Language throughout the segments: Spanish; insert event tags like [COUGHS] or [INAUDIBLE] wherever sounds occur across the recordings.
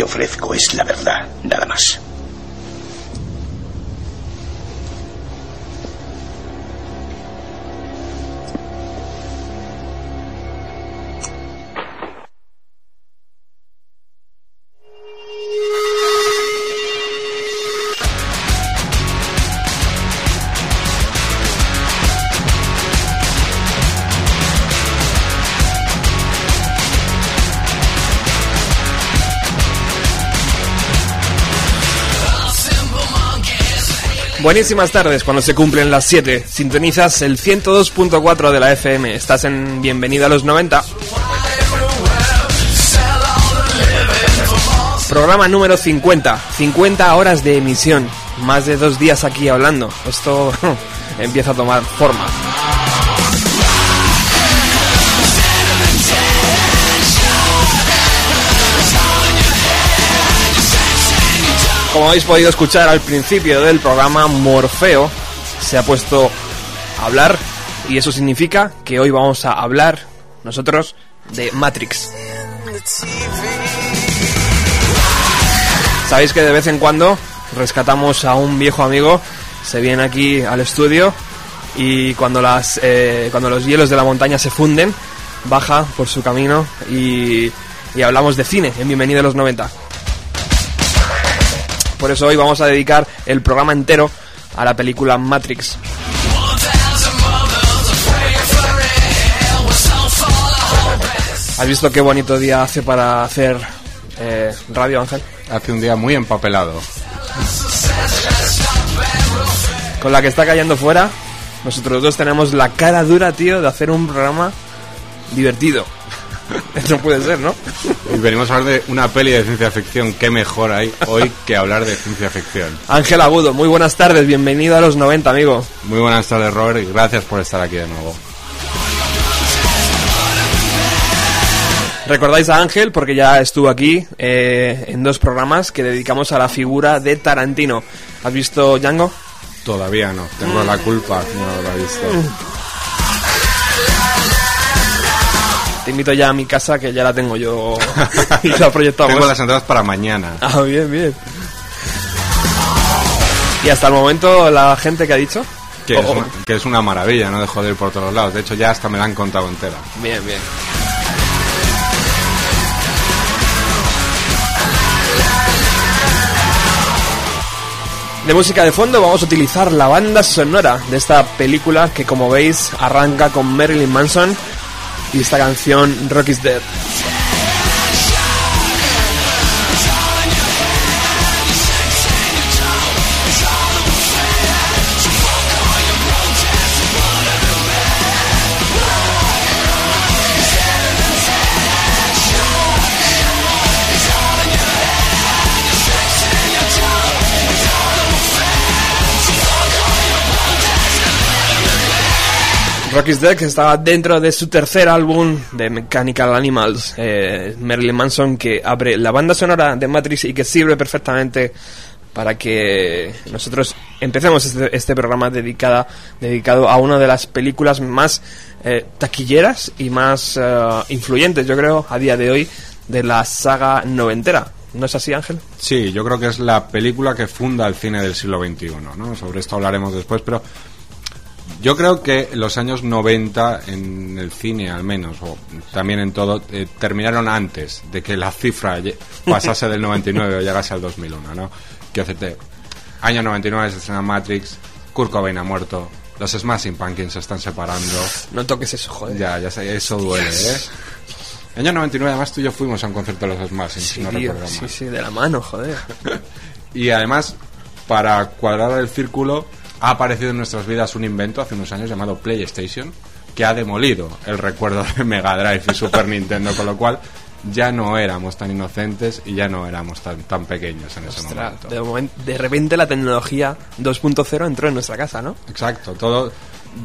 Te ofrezco es la verdad, Buenísimas tardes cuando se cumplen las 7. Sintonizas el 102.4 de la FM. Estás en Bienvenida a los 90. Programa número 50. 50 horas de emisión. Más de dos días aquí hablando. Esto [LAUGHS] empieza a tomar forma. Como habéis podido escuchar al principio del programa, Morfeo se ha puesto a hablar y eso significa que hoy vamos a hablar nosotros de Matrix. Sabéis que de vez en cuando rescatamos a un viejo amigo, se viene aquí al estudio y cuando, las, eh, cuando los hielos de la montaña se funden, baja por su camino y, y hablamos de cine en Bienvenido a los 90. Por eso hoy vamos a dedicar el programa entero a la película Matrix. ¿Has visto qué bonito día hace para hacer eh, radio, Ángel? Hace un día muy empapelado. Con la que está cayendo fuera, nosotros dos tenemos la cara dura, tío, de hacer un programa divertido. [LAUGHS] Eso puede ser, ¿no? Y venimos a hablar de una peli de ciencia ficción. Qué mejor hay hoy que hablar de ciencia ficción. Ángel Agudo, muy buenas tardes, bienvenido a los 90, amigo. Muy buenas tardes, Robert, y gracias por estar aquí de nuevo. Recordáis a Ángel porque ya estuvo aquí eh, en dos programas que dedicamos a la figura de Tarantino. ¿Has visto Django? Todavía no, tengo la culpa, no lo he visto. [LAUGHS] Te invito ya a mi casa que ya la tengo yo [LAUGHS] y la proyectamos. Tengo las entradas para mañana. Ah, bien, bien. Y hasta el momento la gente que ha dicho. Que, es Oh, oh. una, que es una maravilla, no de joder por todos lados. De hecho, ya hasta me la han contado entera. Bien, bien. De música de fondo vamos a utilizar la banda sonora de esta película que como veis arranca con Marilyn Manson y esta canción Rock is Dead. Rocky's que estaba dentro de su tercer álbum de Mechanical Animals, eh, Marilyn Manson, que abre la banda sonora de Matrix y que sirve perfectamente para que nosotros empecemos este, este programa dedicada, dedicado a una de las películas más eh, taquilleras y más eh, influyentes, yo creo, a día de hoy, de la saga noventera. ¿No es así, Ángel? Sí, yo creo que es la película que funda el cine del siglo XXI, ¿no? Sobre esto hablaremos después, pero yo creo que los años 90 en el cine al menos, o también en todo, eh, terminaron antes de que la cifra pasase del 99 o llegase al 2001, ¿no? Que hacerte año 99 se estrena Matrix, Kurt Cobain ha muerto, los Smashing Pumpkins se están separando, No toques eso, joder. ya, ya sé, eso duele, ¿eh? Año 99 además tú y yo fuimos a un concierto de los Smashing, si Sí, no tío, sí, sí, de la mano, joder. [LAUGHS] Y además, para cuadrar el círculo, ha aparecido en nuestras vidas un invento hace unos años llamado PlayStation, que ha demolido el recuerdo de Mega Drive y Super Nintendo, con lo cual ya no éramos tan inocentes y ya no éramos tan, tan pequeños en ese momento. de, momen- de repente la tecnología 2.0 entró en nuestra casa, ¿no? Exacto, todo.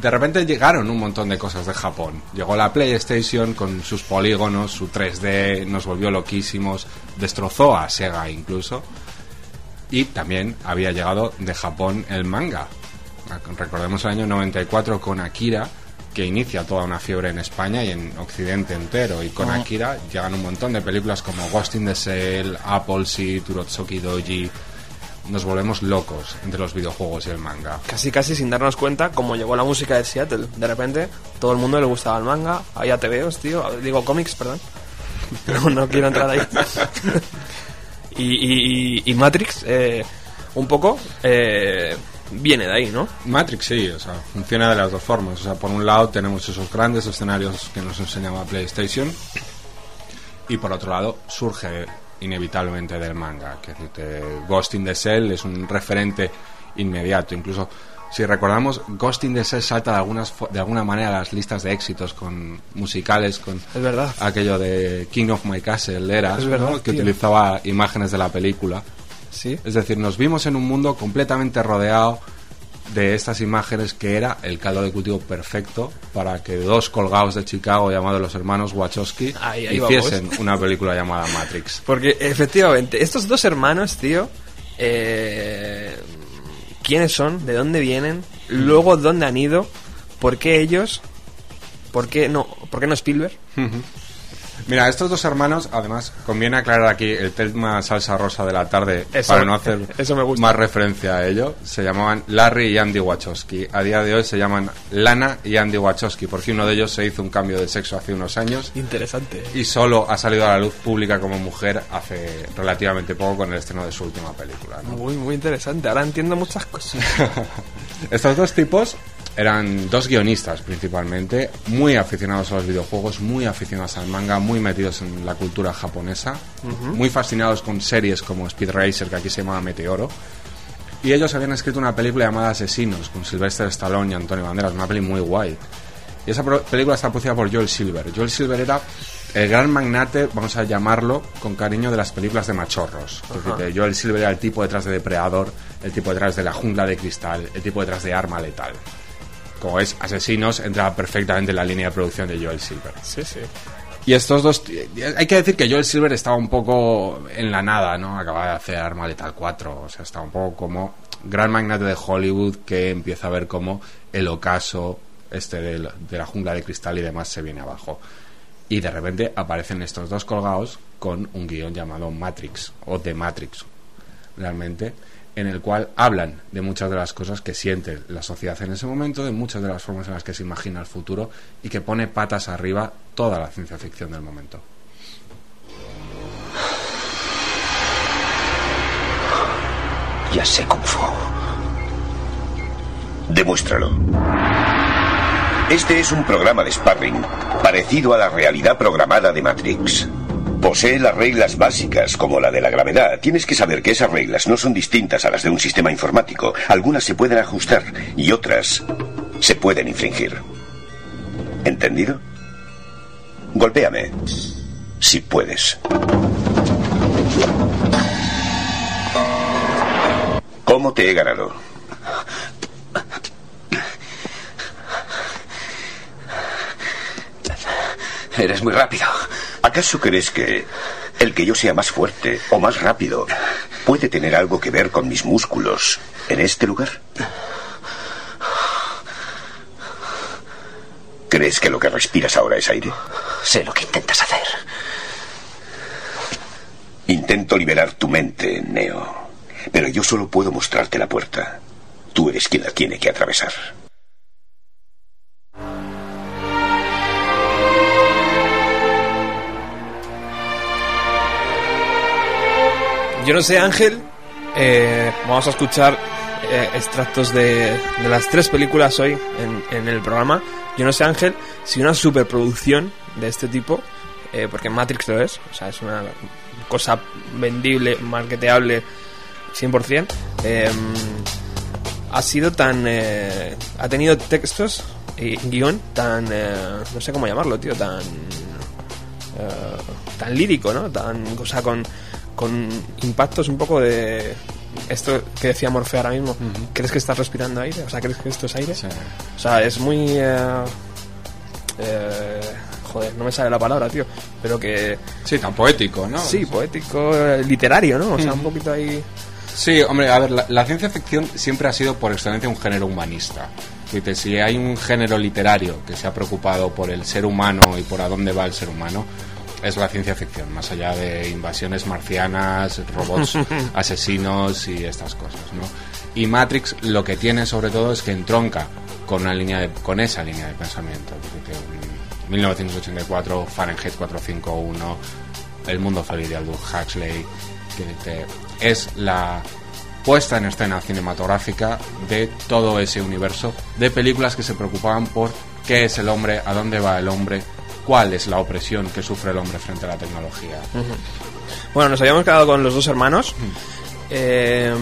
De repente llegaron un montón de cosas de Japón. Llegó la PlayStation con sus polígonos, su 3D, nos volvió loquísimos, destrozó a Sega incluso. Y también había llegado de Japón el manga. Recordemos el año 94 con Akira, que inicia toda una fiebre en España y en Occidente entero. Y con Akira llegan un montón de películas como Ghost in the Shell, Appleseed, Urotsuki Doji. Nos volvemos locos entre los videojuegos y el manga. Casi, casi sin darnos cuenta, como llegó la música de Seattle. De repente, todo el mundo le gustaba el manga. Había TVOs, tío. Digo, cómics, perdón. [LAUGHS] No, no quiero entrar ahí. [LAUGHS] y- y Matrix, eh, un poco, eh, viene de ahí, ¿no? Matrix sí, o sea, funciona de las dos formas. O sea, por un lado tenemos esos grandes escenarios que nos enseñaba PlayStation y por otro lado surge inevitablemente del manga. Que es decir, Ghost in the Shell es un referente inmediato. Incluso si recordamos, Ghost in the Shell salta de, algunas, fo- de alguna manera a las listas de éxitos con musicales, con Es verdad. aquello de King of My Castle era, Es verdad, que tío. utilizaba imágenes de la película. Sí. Es decir, nos vimos en un mundo completamente rodeado de estas imágenes que era el caldo de cultivo perfecto para que dos colgados de Chicago llamados los hermanos Wachowski Ahí, ahí hiciesen una película llamada Matrix. Porque efectivamente, estos dos hermanos, tío, eh, ¿quiénes son? ¿De dónde vienen? Luego, ¿dónde han ido? ¿Por qué ellos? ¿Por qué no, ¿por qué no Spielberg? Mira, estos dos hermanos, además, conviene aclarar aquí el tema salsa rosa de la tarde Eso- para no hacer [LAUGHS] eso me gusta. más referencia a ello. Se llamaban Larry y Andy Wachowski. A día de hoy se llaman Lana y Andy Wachowski porque uno de ellos se hizo un cambio de sexo hace unos años Interesante. y solo ha salido a la luz pública como mujer hace relativamente poco con el estreno de su última película. ¿no? Muy, muy interesante. Ahora entiendo muchas cosas. [LAUGHS] Estos dos tipos eran dos guionistas principalmente, muy aficionados a los videojuegos, muy aficionados al manga, muy metidos en la cultura japonesa, muy fascinados con series como Speed Racer, que aquí se llamaba Meteoro. Y ellos habían escrito una película llamada Asesinos, con Sylvester Stallone y Antonio Banderas, una peli muy guay. Y esa película está producida por Joel Silver. Joel Silver era el gran magnate, vamos a llamarlo con cariño, de las películas de machorros. Es decir, que Joel Silver era el tipo detrás de Depredador, el tipo detrás de La Jungla de Cristal, el tipo detrás de Arma Letal. Como es, Asesinos entra perfectamente en la línea de producción de Joel Silver. Sí, sí. Y estos dos... Hay que decir que Joel Silver estaba un poco en la nada, ¿no? Acaba de hacer Arma Letal 4. O sea, está un poco como gran magnate de Hollywood que empieza a ver cómo el ocaso este del- de, la jungla de cristal y demás se viene abajo. Y de repente aparecen estos dos colgados con un guion llamado Matrix o The Matrix, realmente, en el cual hablan de muchas de las cosas que siente la sociedad en ese momento, de muchas de las formas en las que se imagina el futuro y que pone patas arriba toda la ciencia ficción del momento. Ya sé Kung Fu. Demuéstralo. Este es un programa de sparring parecido a la realidad programada de Matrix. Posee las reglas básicas, como la de la gravedad. Tienes que saber que esas reglas no son distintas a las de un sistema informático. Algunas se pueden ajustar y otras se pueden infringir. ¿Entendido? Golpéame. Si puedes. ¿Cómo te he ganado? Eres muy rápido. ¿Acaso crees que el que yo sea más fuerte o más rápido puede tener algo que ver con mis músculos en este lugar? ¿Crees que lo que respiras ahora es aire? Sé lo que intentas hacer. Intento liberar tu mente, Neo. Pero yo solo puedo mostrarte la puerta. Tú eres quien la tiene que atravesar. Yo no sé, Ángel. eh, vamos a escuchar eh, extractos de, de las tres películas hoy en, en el programa. Yo no sé, Ángel, si una superproducción de este tipo, eh, porque Matrix lo es, o sea, es una cosa vendible, marketeable 100%, eh, ha sido tan... eh, ha tenido textos y guion tan... eh, no sé cómo llamarlo, tío, tan... eh, tan lírico, ¿no? Tan, o sea, con, con impactos un poco de esto que decía Morfeo ahora mismo. ¿Crees que estás respirando aire? O sea, ¿crees que esto es aire? Sí. O sea, es muy... eh, eh, joder, no me sale la palabra, tío. Pero que... Sí, tan poético, ¿no? Sí, poético, eh, literario, ¿no? O sea, un poquito ahí... Sí, hombre, a ver, la, la ciencia ficción siempre ha sido por excelencia un género humanista. Si hay un género literario que se ha preocupado por el ser humano y por a dónde va el ser humano, es la ciencia ficción, más allá de invasiones marcianas, robots [LAUGHS] asesinos y estas cosas, ¿no? Y Matrix lo que tiene sobre todo es que entronca con una línea de, con esa línea de pensamiento. Mm, 1984, Fahrenheit 451, El mundo feliz de Aldous Huxley, que te- es la puesta en escena cinematográfica de todo ese universo de películas que se preocupaban por qué es el hombre, a dónde va el hombre, cuál es la opresión que sufre el hombre frente a la tecnología. Bueno, nos habíamos quedado con los dos hermanos. Eh,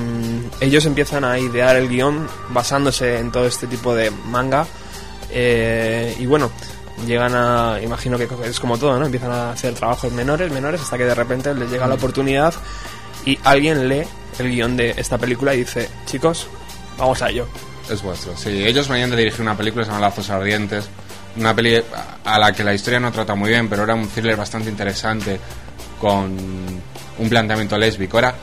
ellos empiezan a idear el guion basándose en todo este tipo de manga. Eh, y bueno, llegan a. Imagino que es como todo, ¿no? Empiezan a hacer trabajos menores, menores, hasta que de repente les llega la oportunidad y alguien lee el guion de esta película y dice: Chicos, vamos a ello. Es vuestro. Sí, ellos venían de dirigir una película que se llama Lazos Ardientes, una peli a la que la historia no trata muy bien, pero era un thriller bastante interesante con un planteamiento lésbico. Era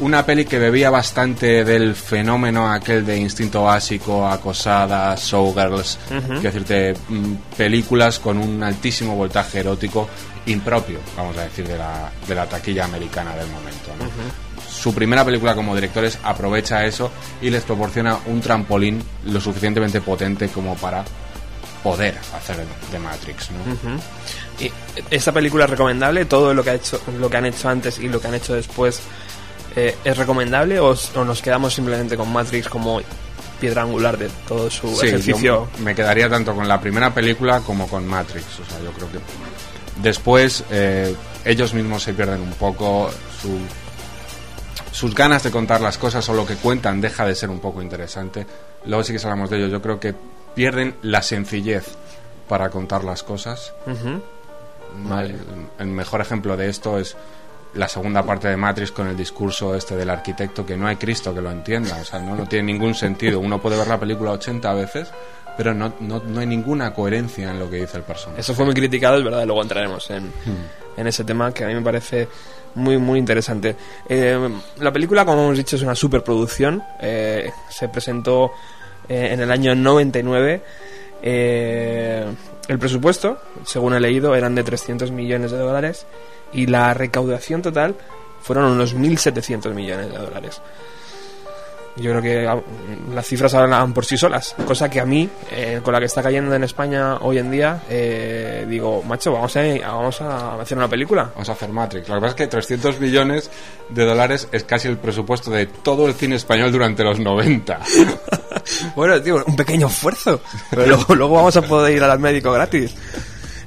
una peli que bebía bastante del fenómeno aquel de instinto básico, acosada, showgirls, quiero decirte, mm, películas con un altísimo voltaje erótico impropio, vamos a decir, de la, de la taquilla americana del momento. ¿no? su primera película como directores aprovecha eso y les proporciona un trampolín lo suficientemente potente como para poder hacer de Matrix, ¿no? Y esta película es recomendable, todo lo que ha hecho, lo que han hecho antes y lo que han hecho después eh, es recomendable o, o nos quedamos simplemente con Matrix como piedra angular de todo su Sí, ejercicio. me quedaría tanto con la primera película como con Matrix. O sea, yo creo que después eh, ellos mismos se pierden un poco, su- sus ganas de contar las cosas o lo que cuentan deja de ser un poco interesante. Luego sí que hablamos de ello. Yo creo que pierden la sencillez para contar las cosas. Ujú. El, el mejor ejemplo de esto es la segunda parte de Matrix con el discurso este del arquitecto que no hay Cristo que lo entienda, o sea, no, no tiene ningún sentido. Uno puede ver la película 80 veces, pero no, no, no hay ninguna coherencia en lo que dice el personaje. Eso fue muy criticado, es verdad, luego entraremos en, en ese tema que a mí me parece muy, muy interesante. Eh, la película, como hemos dicho, es una superproducción. eh, se presentó eh, en el año 99. eh, el presupuesto, según he leído, eran de 300 millones de dólares y la recaudación total fueron unos 1.700 millones de dólares. Yo creo que ah, las cifras hablan por sí solas, cosa que a mí, eh, con la que está cayendo en España hoy en día, eh, digo, macho, vamos a, vamos a hacer una película. Vamos a hacer Matrix. Lo que pasa es que 300 millones de dólares es casi el presupuesto de todo el cine español durante los 90. [LAUGHS] Bueno, tío, un pequeño esfuerzo, pero luego, [LAUGHS] luego vamos a poder ir al médico gratis.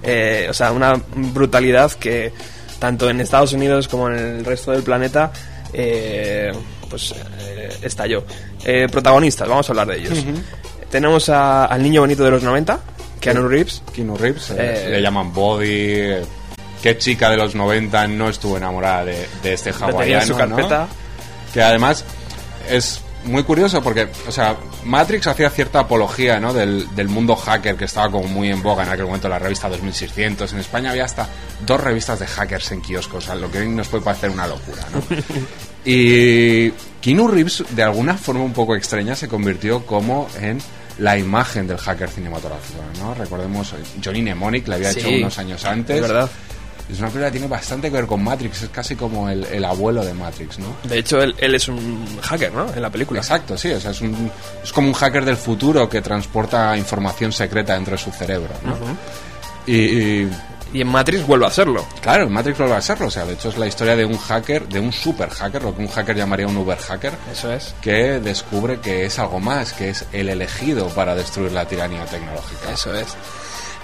Eh, o sea, una brutalidad que tanto en Estados Unidos como en el resto del planeta eh, pues eh, estalló. Eh, protagonistas, vamos a hablar de ellos. Tenemos a- al niño bonito de los 90, Keanu Reeves. Keanu Reeves, eh, Eh, le llaman Body. ¿Qué chica de los 90 no estuvo enamorada de, de este tenía hawaiano? Que además es muy curioso porque, o sea, Matrix hacía cierta apología, ¿no? Del, del mundo hacker que estaba como muy en boga en aquel momento, la revista 2600. En España había hasta dos revistas de hackers en kioscos, lo que hoy nos puede parecer una locura, ¿no? [LAUGHS] y Keanu Reeves, de alguna forma un poco extraña, se convirtió como en la imagen del hacker cinematográfico, ¿no? Recordemos, Johnny Mnemonic la había Sí, hecho unos años antes. Es verdad. Es una película que tiene bastante que ver con Matrix, es casi como el, el abuelo de Matrix, ¿no? De hecho, él, él es un hacker, ¿no? En la película. Exacto, sí, o sea, es, un, es como un hacker del futuro que transporta información secreta dentro de su cerebro, ¿no? y, y, Y en Matrix vuelve a hacerlo. claro, el Matrix vuelve a serlo, o sea, de hecho es la historia de un hacker, de un super hacker, lo que un hacker llamaría un uber hacker, Eso es. que descubre que es algo más, que es el elegido para destruir la tiranía tecnológica. Eso es.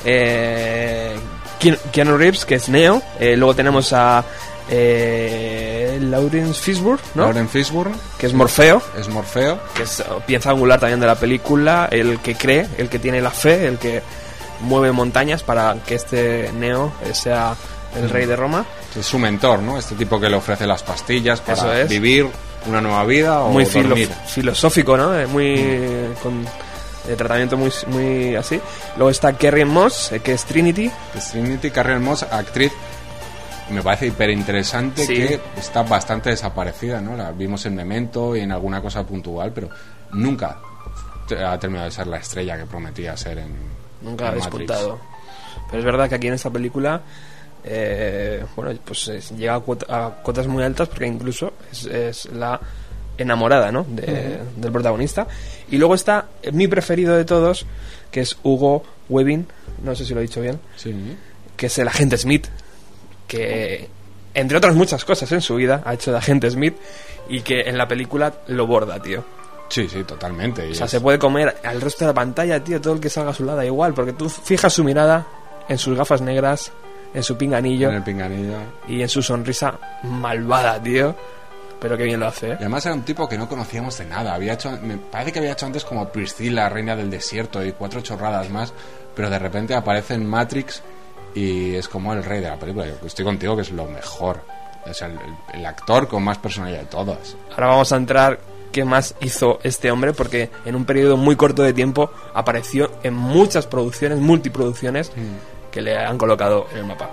Eh, Keanu- Reeves, que es Neo. Eh, luego tenemos a eh, Lawrence Fishburne, ¿no? Fishburne Que es Morfeo, es Morfeo, que es pieza angular también de la película. El que cree, el que tiene la fe, el que mueve montañas para que este Neo sea el rey de Roma. es su mentor, ¿no? Este tipo que le ofrece las pastillas para es. vivir una nueva vida o muy dormir. filosófico, ¿no? Eh, Muy con eh, tratamiento muy muy así. Luego está Kerry Moss, eh, que es Trinity. Es Trinity Carrier Moss, actriz, me parece hiper interesante Sí. que está bastante desaparecida, ¿no? La vimos en Memento y en alguna cosa puntual, pero nunca ha terminado de ser la estrella que prometía ser en Nunca ha despuntado. Pero es verdad que aquí en esta película, eh, bueno, pues es- llega a, cuota- a cotas muy altas porque incluso es, es la enamorada, ¿no? De- Del protagonista. Y luego está mi preferido de todos, que es Hugo Webbing, no sé si lo he dicho bien, Sí, que es el agente Smith, que entre otras muchas cosas en su vida ha hecho de agente Smith y que en la película lo borda, tío. sí, sí, totalmente. O sea, es- se puede comer al resto de la pantalla, tío, todo el que salga a su lado igual, porque tú fijas su mirada en sus gafas negras, en su pinganillo en el pinganillo. y en su sonrisa malvada, tío. Pero qué bien lo hace, Y ¿eh? además era un tipo que no conocíamos de nada. Había hecho, me parece que había hecho antes como Priscilla, Reina del Desierto y cuatro chorradas más, pero de repente aparece en Matrix y es como el rey de la película. Yo estoy contigo que es lo mejor. O sea, el, el- actor con más personalidad de todos. Ahora vamos a entrar qué más hizo este hombre, porque en un periodo muy corto de tiempo apareció en muchas producciones, multiproducciones, que le han colocado en el mapa.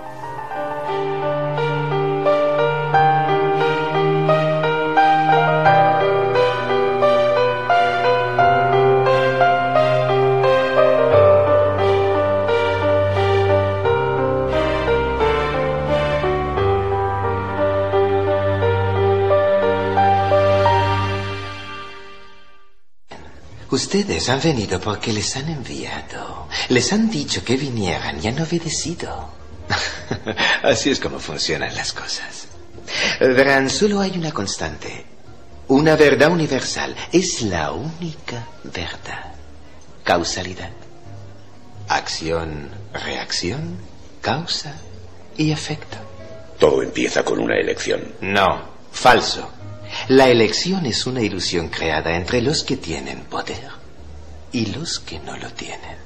Ustedes han venido porque les han enviado. Les han dicho que vinieran y han obedecido. [LAUGHS] Así es como funcionan las cosas. Verán, solo hay una constante. Una verdad universal. Es la única verdad. Causalidad. Acción, reacción, causa y efecto. Todo empieza con una elección. No, falso. La elección es una ilusión creada entre los que tienen poder y los que no lo tienen.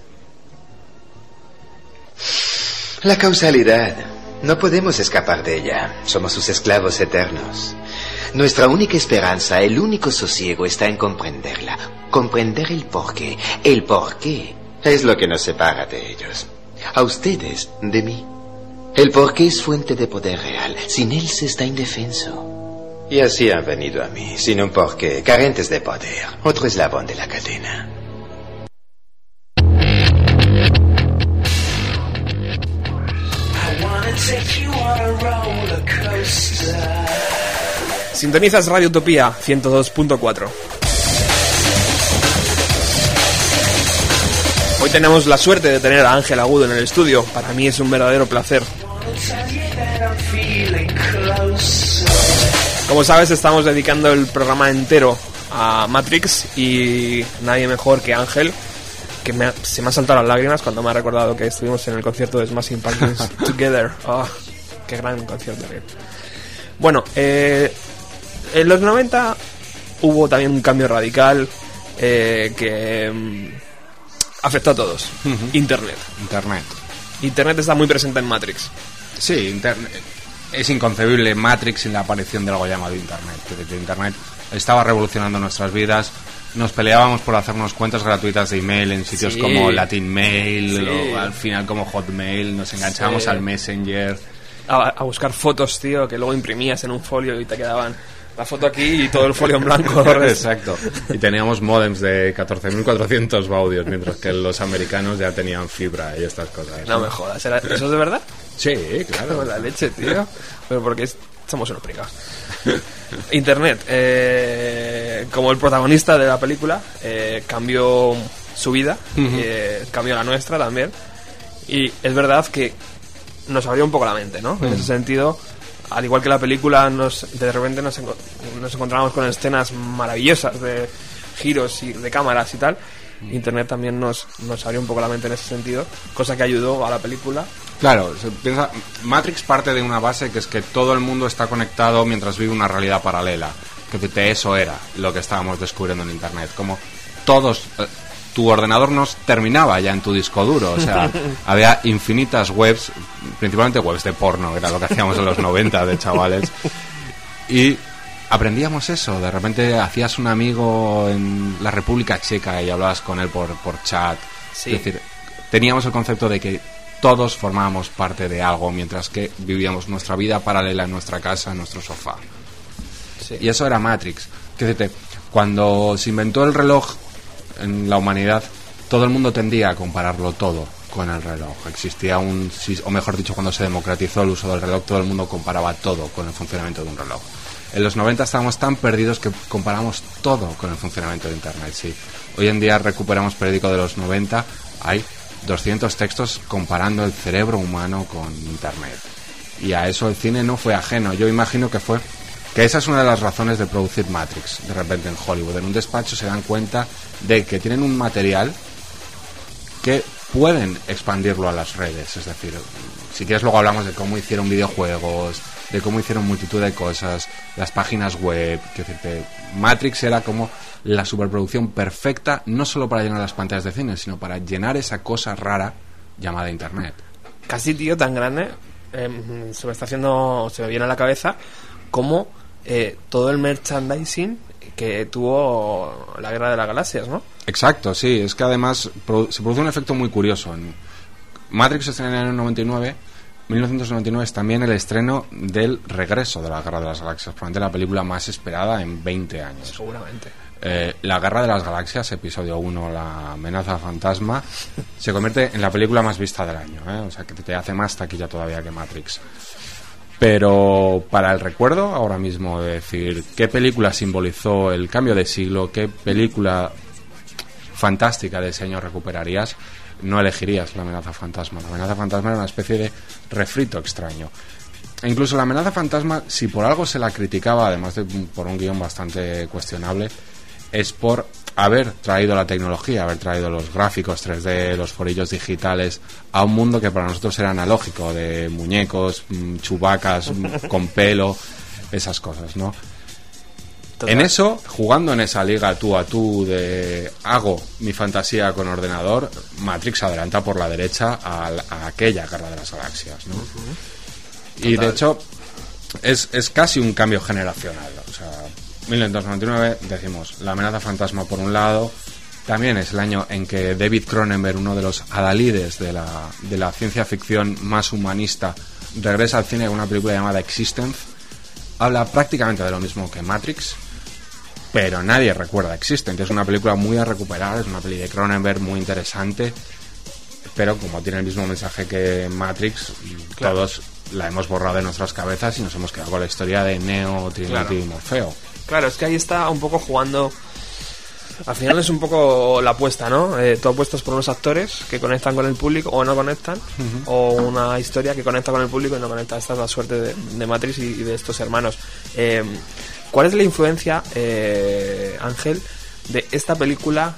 La causalidad. No podemos escapar de ella. Somos sus esclavos eternos. Nuestra única esperanza, el único sosiego está en comprenderla. Comprender el porqué. El porqué es lo que nos separa de ellos. A ustedes, de mí. El porqué es fuente de poder real. Sin él se está indefenso. Y así han venido a mí, sin un porqué, carentes de poder. Otro eslabón de la cadena. Sintonizas Radio Utopía 102.4. Hoy tenemos la suerte de tener a Ángel Agudo en el estudio. Para mí es un verdadero placer. Como sabes, estamos dedicando el programa entero a Matrix y nadie mejor que Ángel, que me ha- se me han saltado las lágrimas cuando me ha recordado que estuvimos en el concierto de Smashing Pumpkins [LAUGHS] Together. Oh, qué gran concierto. Bueno, eh, en los 90 hubo también un cambio radical eh, que mm, afectó a todos. Internet. Internet. Internet está muy presente en Matrix. Sí, Internet. Es inconcebible Matrix sin la aparición de algo llamado Internet. Internet estaba revolucionando nuestras vidas. Nos peleábamos por hacernos cuentas gratuitas de email en sitios Sí. como Latin Mail Sí. o al final como Hotmail. Nos enganchábamos Sí. al Messenger. a, a buscar fotos, tío, que luego imprimías en un folio y te quedaban la foto aquí y todo el folio en blanco. [LAUGHS] Exacto. Y teníamos modems de 14.400 baudios, mientras que los americanos ya tenían fibra y estas cosas. No me jodas, ¿era- ¿eso es de verdad? Sí, claro. [LAUGHS] La leche, tío. Pero porque es- somos unos prigados. [LAUGHS] Internet, eh, como el protagonista de la película, eh, cambió su vida, eh, cambió la nuestra también. Y es verdad que nos abrió un poco la mente, ¿no? En ese sentido, al igual que la película, nos, de repente nos, enco- nos encontramos con escenas maravillosas de giros y de cámaras y tal. Internet también nos, nos abrió un poco la mente en ese sentido, cosa que ayudó a la película Claro, se piensa, Matrix parte de una base que es que todo el mundo está conectado mientras vive una realidad paralela. Que de eso era lo que estábamos descubriendo en Internet. Como todos, eh, tu ordenador nos terminaba ya en tu disco duro. O sea, [LAUGHS] había infinitas webs, principalmente webs de porno, era lo que hacíamos en los 90 de chavales. Y aprendíamos eso. De repente hacías un amigo en la República Checa y hablabas con él por, por chat. Sí. Es decir, teníamos el concepto de que todos formábamos parte de algo mientras que vivíamos nuestra vida paralela en nuestra casa, en nuestro sofá. Sí. Y eso era Matrix. Que decirte, cuando se inventó el reloj en la humanidad, todo el mundo tendía a compararlo todo con el reloj. Existía un, o mejor dicho, cuando se democratizó el uso del reloj, todo el mundo comparaba todo con el funcionamiento de un reloj. En los 90 estábamos tan perdidos que comparamos todo con el funcionamiento de Internet, sí. Hoy en día recuperamos periódico de los 90, hay 200 textos comparando el cerebro humano con Internet. Y a eso el cine no fue ajeno. Yo imagino que fue que esa es una de las razones de producir Matrix de repente en Hollywood. En un despacho se dan cuenta de que tienen un material que pueden expandirlo a las redes. Es decir, si quieres luego hablamos de cómo hicieron videojuegos, de cómo hicieron multitud de cosas, las páginas web. Que decirte, Matrix era como la superproducción perfecta, no solo para llenar las pantallas de cine, sino para llenar esa cosa rara llamada Internet. casi tío tan grande em, se me está haciendo se me viene a la cabeza como eh, todo el merchandising que tuvo la guerra de las galaxias no Exacto, sí. Es que además se produce un efecto muy curioso. En Matrix se estrena en el 99. 1999 es también el estreno del regreso de la Guerra de las Galaxias, probablemente la película más esperada en 20 años. seguramente Eh, la Guerra de las Galaxias, episodio 1, la amenaza fantasma, se convierte en la película más vista del año. ¿eh? O sea, que te hace más taquilla todavía que Matrix. Pero para el recuerdo, ahora mismo, de decir qué película simbolizó el cambio de siglo, qué película fantástica de ese año recuperarías, no elegirías la amenaza fantasma. La amenaza fantasma era una especie de refrito extraño. E incluso la amenaza fantasma, si por algo se la criticaba, además de por un guion bastante cuestionable, es por haber traído la tecnología, haber traído los gráficos 3D, los forillos digitales, a un mundo que para nosotros era analógico, de muñecos, mm, chubacas mm, con pelo, esas cosas, ¿no? Total. En eso, jugando en esa liga tú a tú de hago mi fantasía con ordenador, Matrix adelanta por la derecha a aquella guerra de las galaxias, ¿no? Y de hecho, es, es casi un cambio generacional. O sea, 1999, decimos, la amenaza fantasma por un lado, también es el año en que David Cronenberg, uno de los adalides de la, de la ciencia ficción más humanista, regresa al cine con una película llamada Existence. Habla prácticamente de lo mismo que Matrix, pero nadie recuerda Existence. Es una película muy a recuperar, es una peli de Cronenberg muy interesante, pero como tiene el mismo mensaje que Matrix, todos la hemos borrado de nuestras cabezas y nos hemos quedado con la historia de Neo, Trinity Claro. y Morfeo. claro es que ahí está un poco jugando al final es un poco la apuesta, ¿no? Eh, tú apuestas por unos actores que conectan con el público o no conectan, o una historia que conecta con el público y no conecta. Esta es la suerte de, de Matrix y, y de estos hermanos. Eh, ¿Cuál es la influencia, eh, Ángel, de esta película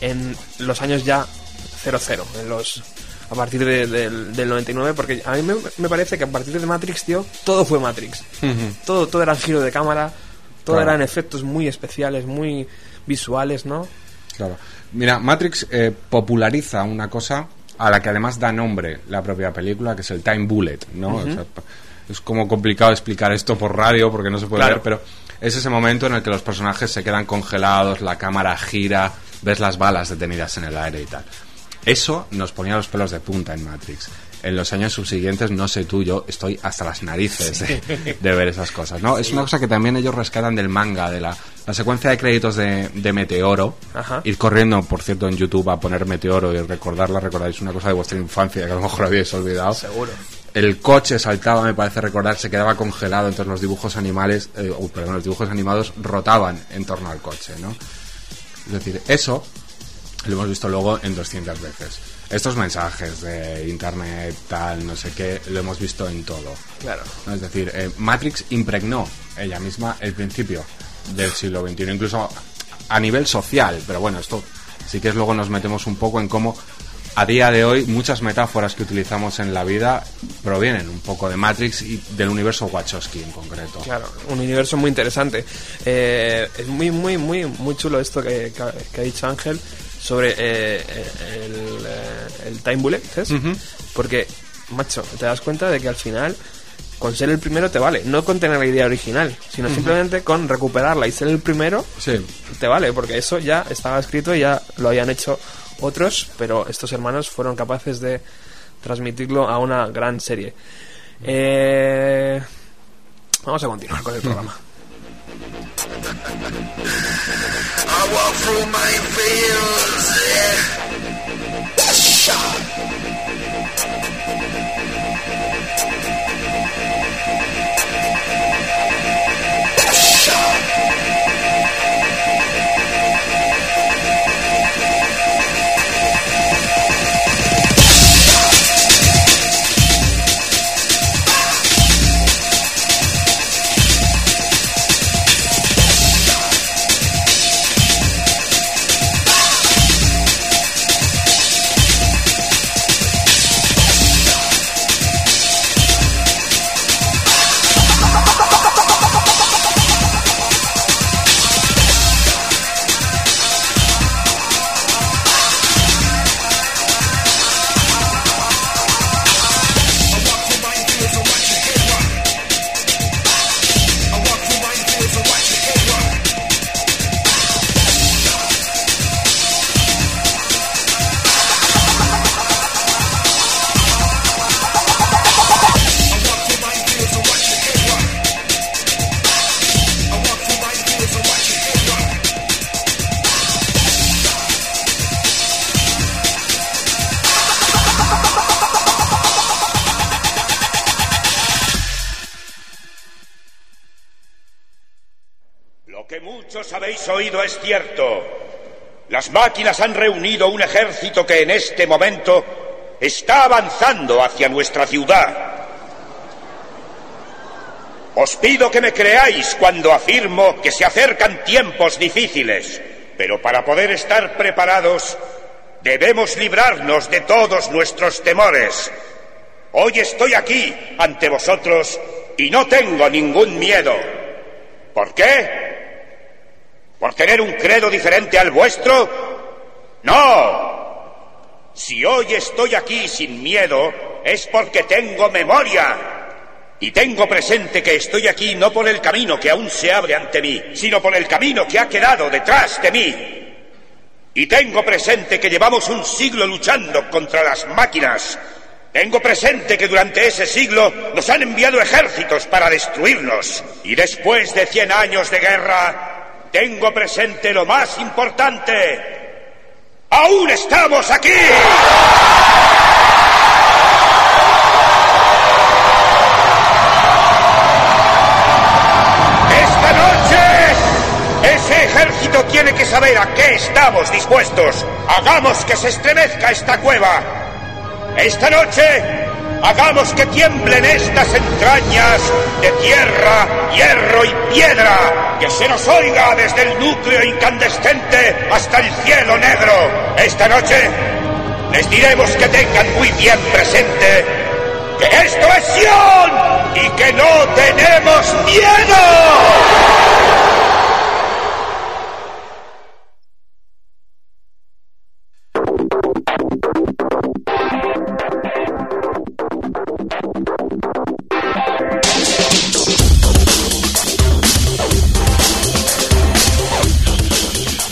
en los años ya 00, en los a partir de- del, del 99? Porque a mí me, me parece que a partir de Matrix, tío, todo fue Matrix. todo, todo era giro de cámara, todo Claro. eran efectos muy especiales, muy visuales, ¿no? Claro. Mira, Matrix eh, populariza una cosa a la que además da nombre la propia película, que es el time bullet, ¿no? O sea, pa- es como complicado explicar esto por radio porque no se puede Claro. ver, pero es ese momento en el que los personajes se quedan congelados, la cámara gira, ves las balas detenidas en el aire y tal. Eso nos ponía los pelos de punta en Matrix. En los años subsiguientes, no sé tú, yo estoy hasta las narices de, de ver esas cosas, ¿no? Es una cosa que también ellos rescatan del manga, de la, la secuencia de créditos de, de Meteoro. Ajá. Ir corriendo, por cierto, en YouTube a poner Meteoro y recordarla, recordáis una cosa de vuestra infancia que a lo mejor habíais olvidado. Seguro. El coche saltaba, me parece recordar, se quedaba congelado, entonces los dibujos animales, eh, perdón, los dibujos animados rotaban en torno al coche, ¿no? Es decir, eso lo hemos visto luego en 200 veces. Estos mensajes de internet, tal, no sé qué, lo hemos visto en todo. Claro. ¿no? Es decir, eh, Matrix impregnó ella misma el principio del siglo XXI, incluso a nivel social, pero bueno, esto sí que es luego nos metemos un poco en cómo a día de hoy muchas metáforas que utilizamos en la vida provienen un poco de Matrix y del universo Wachowski en concreto. Claro, un universo muy interesante. Eh, es muy, muy, muy, muy chulo esto que, que ha- que ha dicho Ángel sobre eh, el, eh, el Time Bullet, ¿sabes? Porque, macho, te das cuenta de que al final, con ser el primero te vale. No con tener la idea original, sino simplemente con recuperarla y ser el primero Sí, te vale, porque eso ya estaba escrito y ya lo habían hecho otros, pero estos hermanos fueron capaces de transmitirlo a una gran serie. Eh, vamos a continuar con el programa. [LAUGHS] es cierto. Las máquinas han reunido un ejército que en este momento está avanzando hacia nuestra ciudad. Os pido que me creáis cuando afirmo que se acercan tiempos difíciles, pero para poder estar preparados debemos librarnos de todos nuestros temores. Hoy estoy aquí ante vosotros y no tengo ningún miedo. ¿Por qué? ¿Por tener un credo diferente al vuestro? No. Si hoy estoy aquí sin miedo es porque tengo memoria. Y tengo presente que estoy aquí no por el camino que aún se abre ante mí, sino por el camino que ha quedado detrás de mí. Y tengo presente que llevamos un siglo luchando contra las máquinas. Tengo presente que durante ese siglo nos han enviado ejércitos para destruirnos. Y después de cien años de guerra, tengo presente lo más importante. ¡Aún estamos aquí! Esta noche, ese ejército tiene que saber a qué estamos dispuestos. Hagamos que se estremezca esta cueva. Esta noche, hagamos que tiemblen estas entrañas de tierra, hierro y piedra, que se nos oiga desde el núcleo incandescente hasta el cielo negro. Esta noche, les diremos que tengan muy bien presente que esto es Sion y que no tenemos miedo.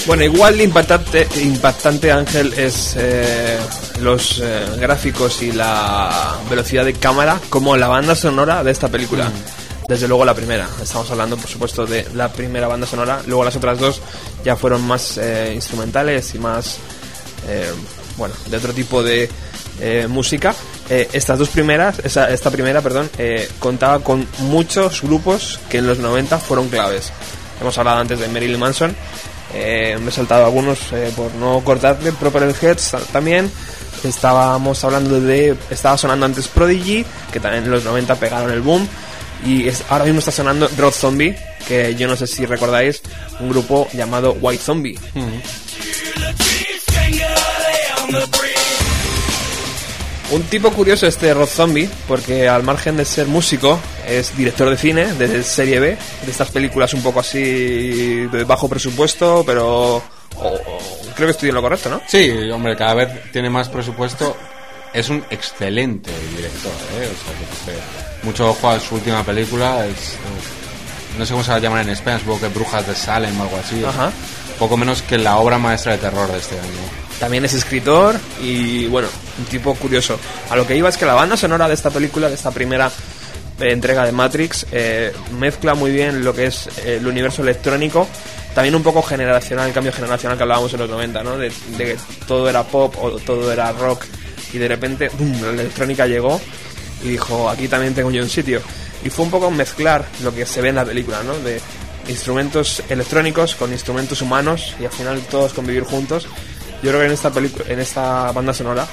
Bueno, igual de impactante, impactante Ángel es eh, los eh, gráficos y la velocidad de cámara como la banda sonora de esta película. Desde luego la primera. Estamos hablando, por supuesto, de la primera banda sonora. Luego las otras dos ya fueron más eh, instrumentales y más, bueno, de otro tipo de música. Estas dos primeras, esa- esta primera, perdón, contaba con muchos grupos que en los 90 fueron claves. Hemos hablado antes de Marilyn Manson. Eh, me he saltado algunos eh, por no cortarle. Proper Heads también. Estábamos hablando de. Estaba sonando antes Prodigy, que también en los 90 pegaron el boom. Y es- ahora mismo está sonando Rod Zombie, que yo no sé si recordáis, un grupo llamado White Zombie. Un tipo curioso este Rod Zombie, porque al margen de ser músico, es director de cine, de serie B, de estas películas un poco así de bajo presupuesto, pero creo que estoy en lo correcto, ¿no? Sí, hombre, cada vez tiene más presupuesto. Es un excelente director, ¿eh? O sea, que, mucho ojo a su última película. Es, eh, no sé cómo se va a llamar en España, supongo que Brujas de Salem o algo así. Ajá. Poco menos que la obra maestra de terror de este año. También es escritor y bueno, un tipo curioso. A lo que iba es que la banda sonora de esta película, de esta primera entrega de Matrix, eh, mezcla muy bien lo que es eh, el universo electrónico, también un poco generacional, el cambio generacional que hablábamos en los 90, ¿no? De, de que todo era pop o todo era rock y de repente ¡bum! la electrónica llegó y dijo, aquí también tengo yo un sitio. Y fue un poco mezclar lo que se ve en la película, ¿no? De instrumentos electrónicos con instrumentos humanos y al final todos convivir juntos. Yo creo que en esta en esta banda sonora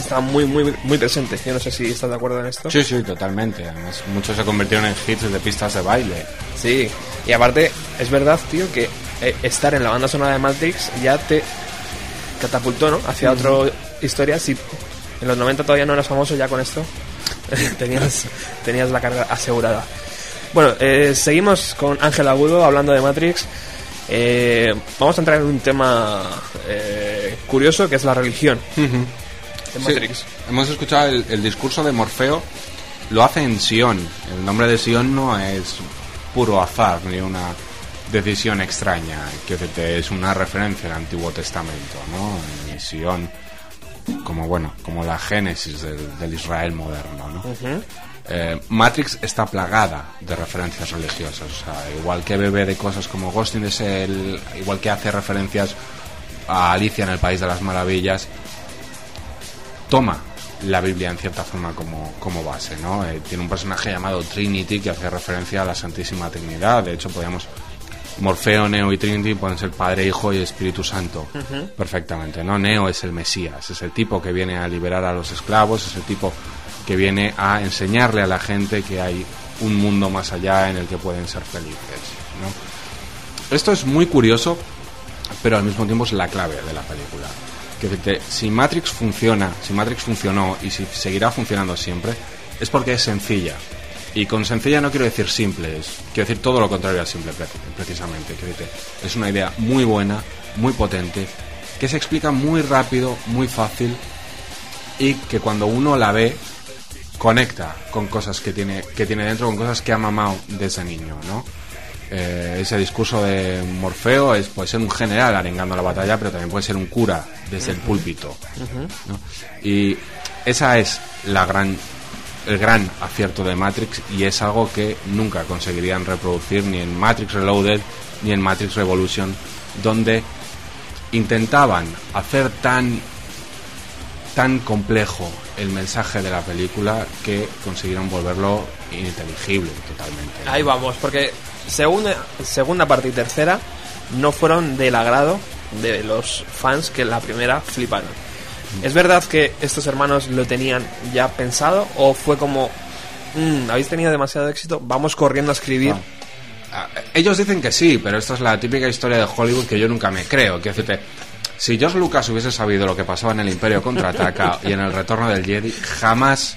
está muy muy muy presente. Yo no sé si estás de acuerdo en esto. Sí, sí, totalmente. Además, muchos se convirtieron en hits de pistas de baile. Sí. Y aparte es verdad, tío, que eh, estar en la banda sonora de Matrix ya te catapultó, ¿no? Hacia otra historia. Si en los 90 todavía no eras famoso, ya con esto [LAUGHS] tenías tenías la carga asegurada. Bueno, eh, seguimos con Ángel Agudo hablando de Matrix. Eh, vamos a entrar en un tema eh, curioso que es la religión Sí, Matrix. hemos escuchado el, el discurso de Morfeo, lo hace en Sion. El nombre de Sion no es puro azar ni una decisión extraña, que es una referencia al Antiguo Testamento, ¿no? Y Sion, como bueno, como la génesis del, del Israel moderno, ¿no? Eh, Matrix está plagada de referencias religiosas, o sea, igual que bebe de cosas como Ghost in the Shell, igual que hace referencias a Alicia en el País de las Maravillas, toma la Biblia en cierta forma como, como base, ¿no? Eh, tiene un personaje llamado Trinity que hace referencia a la Santísima Trinidad. De hecho, podríamos Morfeo, Neo y Trinity pueden ser Padre, Hijo y Espíritu Santo perfectamente, ¿no? Neo es el Mesías, es el tipo que viene a liberar a los esclavos, es el tipo que viene a enseñarle a la gente que hay un mundo más allá en el que pueden ser felices, ¿no? Esto es muy curioso, pero al mismo tiempo es la clave de la película. Que si Matrix funciona, si Matrix funcionó y si seguirá funcionando siempre, es porque es sencilla. Y con sencilla no quiero decir simple, es, quiero decir todo lo contrario a simple, pre- precisamente. Es una idea muy buena, muy potente, que se explica muy rápido, muy fácil y que cuando uno la ve conecta con cosas que tiene que tiene dentro, con cosas que ha mamado desde niño, ¿no? Eh, ese discurso de Morfeo es puede ser un general arengando la batalla, pero también puede ser un cura desde el púlpito. ¿no? Y esa es la gran el gran acierto de Matrix y es algo que nunca conseguirían reproducir ni en Matrix Reloaded ni en Matrix Revolution, donde intentaban hacer tan tan complejo el mensaje de la película que consiguieron volverlo ininteligible totalmente. Ahí vamos, porque segunda, segunda parte y tercera no fueron del agrado de los fans que la primera fliparon. ¿Es verdad que estos hermanos lo tenían ya pensado o fue como, "Mm, habéis tenido demasiado éxito, vamos corriendo a escribir? Ah, Ellos dicen que sí, pero esta es la típica historia de Hollywood que yo nunca me creo. Quiero decirte, si George Lucas hubiese sabido lo que pasaba en el Imperio contraataca [LAUGHS] y en el Retorno del Jedi, jamás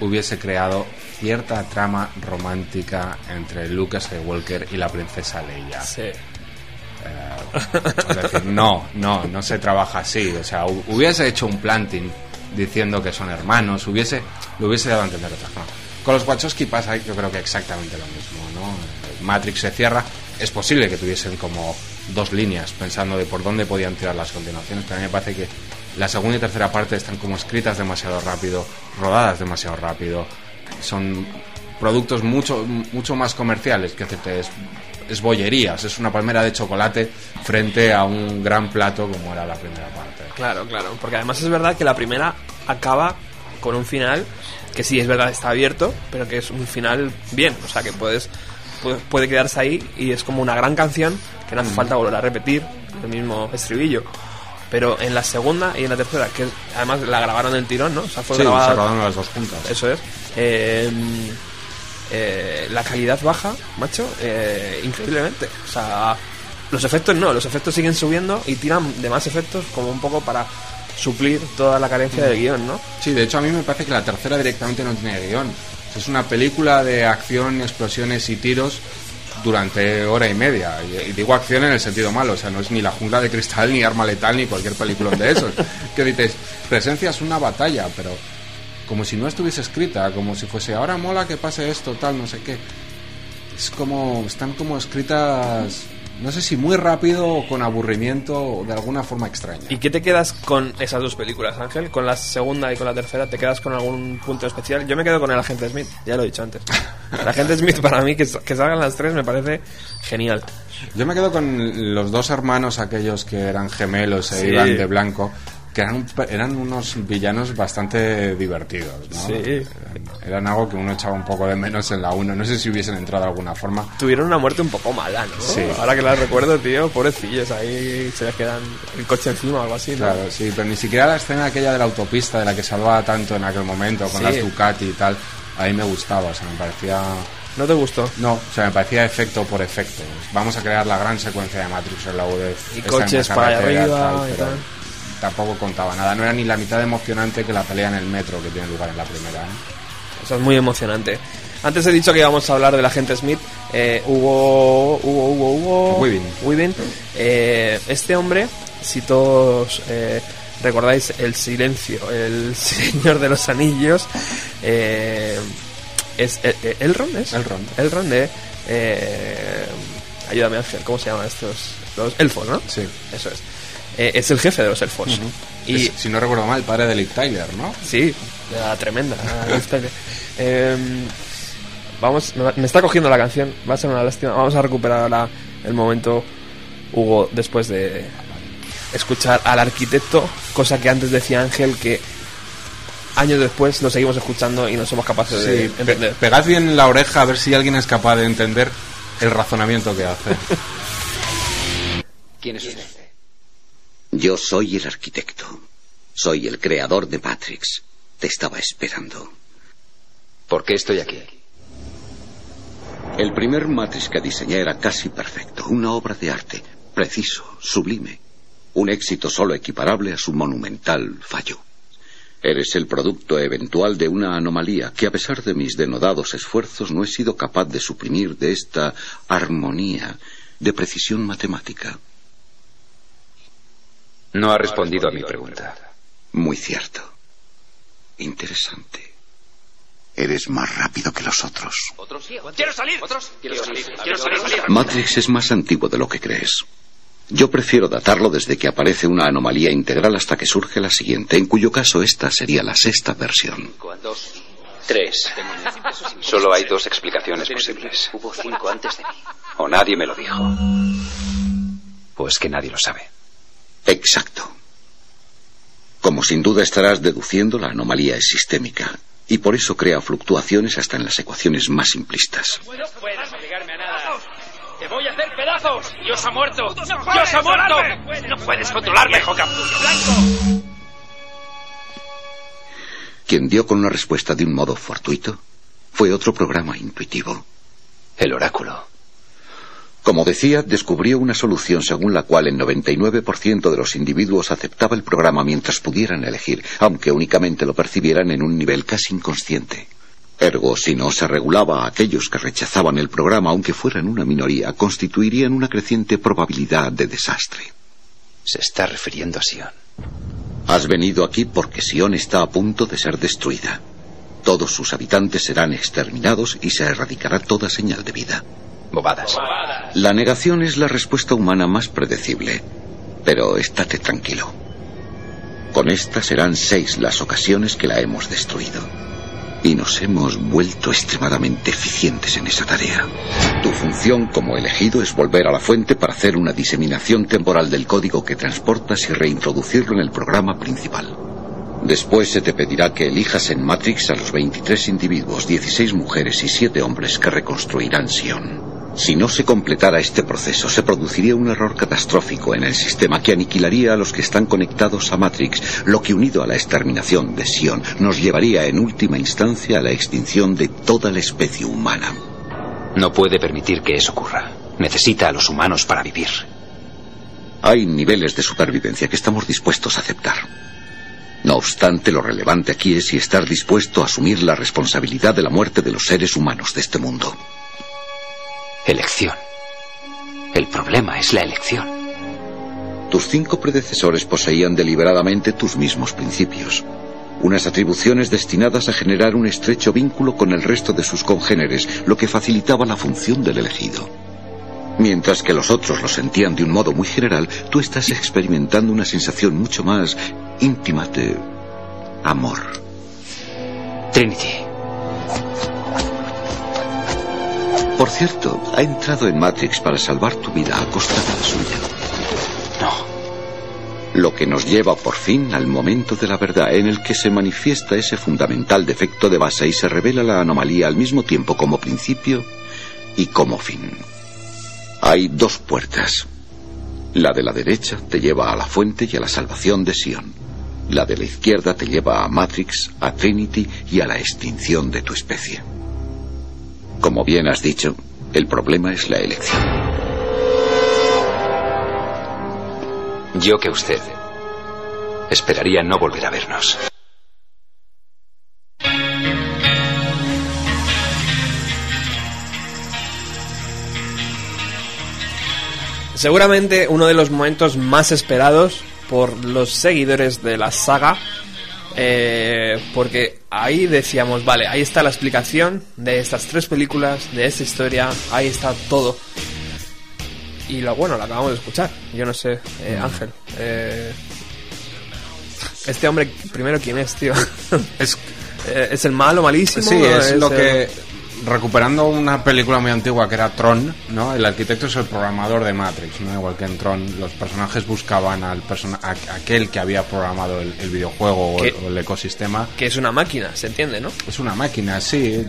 hubiese creado cierta trama romántica entre Luke Skywalker y la princesa Leia. Sí. Es decir, no, no, no se trabaja así. O sea, hu- hubiese hecho un planting diciendo que son hermanos, hubiese, lo hubiese dado a entender de otra forma. Con los Wachowski pasa yo creo que exactamente lo mismo, ¿no? Eh, Matrix se cierra, es posible que tuviesen como dos líneas, pensando de por dónde podían tirar las continuaciones, pero a mí me parece que la segunda y tercera parte están como escritas demasiado rápido, rodadas demasiado rápido, son productos mucho, mucho más comerciales que hacerte es, es bollerías, es una palmera de chocolate frente a un gran plato como era la primera parte. Claro, claro, porque además es verdad que la primera acaba con un final que sí, es verdad, está abierto, pero que es un final bien, o sea, que puedes puede, puede quedarse ahí y es como una gran canción que no hace falta volver a repetir el mismo estribillo. Pero en la segunda y en la tercera, que además la grabaron del tirón, ¿no? O sea, fue Sí, grabada se rodaron las dos juntas. eso es. Eh, eh, la calidad baja, macho, eh, increíblemente. O sea, los efectos no, los efectos siguen subiendo y tiran de más efectos como un poco para suplir toda la carencia del guion, ¿no? Sí, de hecho a mí me parece que la tercera directamente no tiene guion. Es una película de acción, explosiones y tiros durante hora y media. Y, y digo acción en el sentido malo, o sea, no es ni la jungla de cristal, ni arma letal, ni cualquier película de esos. [LAUGHS] que dices, presencias una batalla, pero como si no estuviese escrita, como si fuese, ahora mola que pase esto, tal, no sé qué. Es como, están como escritas, no sé si muy rápido o con aburrimiento o de alguna forma extraña. ¿Y qué te quedas con esas dos películas, Ángel? Con la segunda y con la tercera, ¿te quedas con algún punto especial? Yo me quedo con el agente Smith, ya lo he dicho antes. [LAUGHS] El agente Smith para mí, que, que salgan las tres, me parece genial. Yo me quedo con los dos hermanos, aquellos que eran gemelos e Sí. iban de blanco, que eran, eran unos villanos bastante divertidos, ¿no? Sí. Eran, eran algo que uno echaba un poco de menos en la 1. No sé si hubiesen entrado de alguna forma. Tuvieron una muerte un poco mala, ¿no? Sí. Ahora que la recuerdo, tío, pobrecillos, ahí se les quedan el coche encima o algo así, ¿no? Claro, sí, pero ni siquiera la escena aquella de la autopista de la que se hablaba tanto en aquel momento, con Sí. las Ducati y tal, a mí me gustaba, o sea, me parecía... ¿No te gustó? No, o sea, me parecía efecto por efecto. Vamos a crear la gran secuencia de Matrix en la U de Y coches para arriba y pero tal. Tampoco contaba nada. No era ni la mitad de emocionante que la pelea en el metro que tiene lugar en la primera. ¿eh? Eso es muy emocionante. Antes he dicho que íbamos a hablar del agente Smith. Eh, Hugo, Hugo, Hugo, Hugo. Weaving. Weaving. Eh, este hombre, si todos eh, recordáis el silencio, el [LAUGHS] Señor de los Anillos, eh, es eh, Elrond, ¿es? Elrond. Elrond de. ayúdame, Ángel, ¿cómo se llaman estos? Los elfos, ¿no? Sí. Eso es. Eh, es el jefe de los elfos. Y Es, si no recuerdo mal, el padre de Liv Tyler, ¿no? Sí, la tremenda. [LAUGHS] de- Em, vamos, me, me está cogiendo la canción, va a ser una lástima. Vamos a recuperar ahora el momento, Hugo, después de escuchar al arquitecto, cosa que antes decía Ángel que años después lo seguimos escuchando y no somos capaces de pe- entender. pegad bien la oreja a ver si alguien es capaz de entender el razonamiento que hace. [LAUGHS] ¿Quién es usted? Yo soy el arquitecto. Soy el creador de Matrix. Te estaba esperando. ¿Por qué estoy aquí? El primer Matrix que diseñé era casi perfecto. Una obra de arte. Preciso, sublime. Un éxito solo equiparable a su monumental fallo. Eres el producto eventual de una anomalía que a pesar de mis denodados esfuerzos no he sido capaz de suprimir de esta armonía de precisión matemática. No ha respondido a mi pregunta. Muy cierto. Interesante. Eres más rápido que los otros. ¡Quiero salir! ¿Otros? ¡Quiero salir! ¡Quiero salir! Matrix es más antiguo de lo que crees. Yo prefiero datarlo desde que aparece una anomalía integral hasta que surge la siguiente, en cuyo caso esta sería la sexta versión. Dos, tres. [LAUGHS] Solo hay dos explicaciones posibles. Hubo cinco antes de mí. O nadie me lo dijo. O es que nadie lo sabe. Exacto. Como sin duda estarás deduciendo, la anomalía es sistémica y por eso crea fluctuaciones hasta en las ecuaciones más simplistas. No puedes obligarme a nada. ¡Te voy a hacer pedazos! ¡Dios ha muerto! ¡Dios ha muerto! ¡No puedes controlarme, Capullo Blanco! Quien dio con una respuesta de un modo fortuito fue otro programa intuitivo. El oráculo. Como decía, descubrió una solución según la cual el 99% de los individuos aceptaba el programa mientras pudieran elegir, aunque únicamente lo percibieran en un nivel casi inconsciente. Ergo, si no se regulaba a aquellos que rechazaban el programa, aunque fueran una minoría, constituirían una creciente probabilidad de desastre. Se está refiriendo a Sion. Has venido aquí porque Sion está a punto de ser destruida. Todos sus habitantes serán exterminados y se erradicará toda señal de vida. Bobadas. La negación es la respuesta humana más predecible. Pero estate tranquilo. Con esta serán seis las ocasiones que la hemos destruido. Y nos hemos vuelto extremadamente eficientes en esa tarea. Tu función como elegido es volver a la fuente para hacer una diseminación temporal del código que transportas y reintroducirlo en el programa principal. Después se te pedirá que elijas en Matrix a los 23 individuos, 16 mujeres y 7 hombres que reconstruirán Sion. Si no se completara este proceso, se produciría un error catastrófico en el sistema que aniquilaría a los que están conectados a Matrix, lo que unido a la exterminación de Sion nos llevaría en última instancia a la extinción de toda la especie humana. No puede permitir que eso ocurra. Necesita a los humanos para vivir. Hay niveles de supervivencia que estamos dispuestos a aceptar. No obstante, lo relevante aquí es si estar dispuesto a asumir la responsabilidad de la muerte de los seres humanos de este mundo. Elección. El problema es la elección. Tus cinco predecesores poseían deliberadamente tus mismos principios. Unas atribuciones destinadas a generar un estrecho vínculo con el resto de sus congéneres, lo que facilitaba la función del elegido. Mientras que los otros lo sentían de un modo muy general, tú estás experimentando una sensación mucho más íntima de amor. Trinity. Por cierto, ha entrado en Matrix para salvar tu vida a costa de la suya. No. Lo que nos lleva por fin al momento de la verdad en el que se manifiesta ese fundamental defecto de base y se revela la anomalía al mismo tiempo como principio y como fin. Hay dos puertas. La de la derecha te lleva a la fuente y a la salvación de Sion. La de la izquierda te lleva a Matrix, a Trinity y a la extinción de tu especie. Como bien has dicho, el problema es la elección. Yo que usted esperaría no volver a vernos. Seguramente uno de los momentos más esperados por los seguidores de la saga. Eh, porque ahí decíamos, vale, ahí está la explicación de estas tres películas, de esta historia, ahí está todo. Y lo bueno, lo acabamos de escuchar. Yo no sé, eh, Ángel. eh, este hombre, primero, ¿quién es, tío? Es, [LAUGHS] Eh, ¿Es el malo, malísimo? sí, es lo el- que. Recuperando una película muy antigua que era Tron, ¿no? El arquitecto es el programador de Matrix, ¿no? Igual que en Tron, los personajes buscaban al persona a- aquel que había programado el, el videojuego o el, ¿Qué? o el ecosistema. Que es una máquina, ¿se entiende, no? Es una máquina, sí.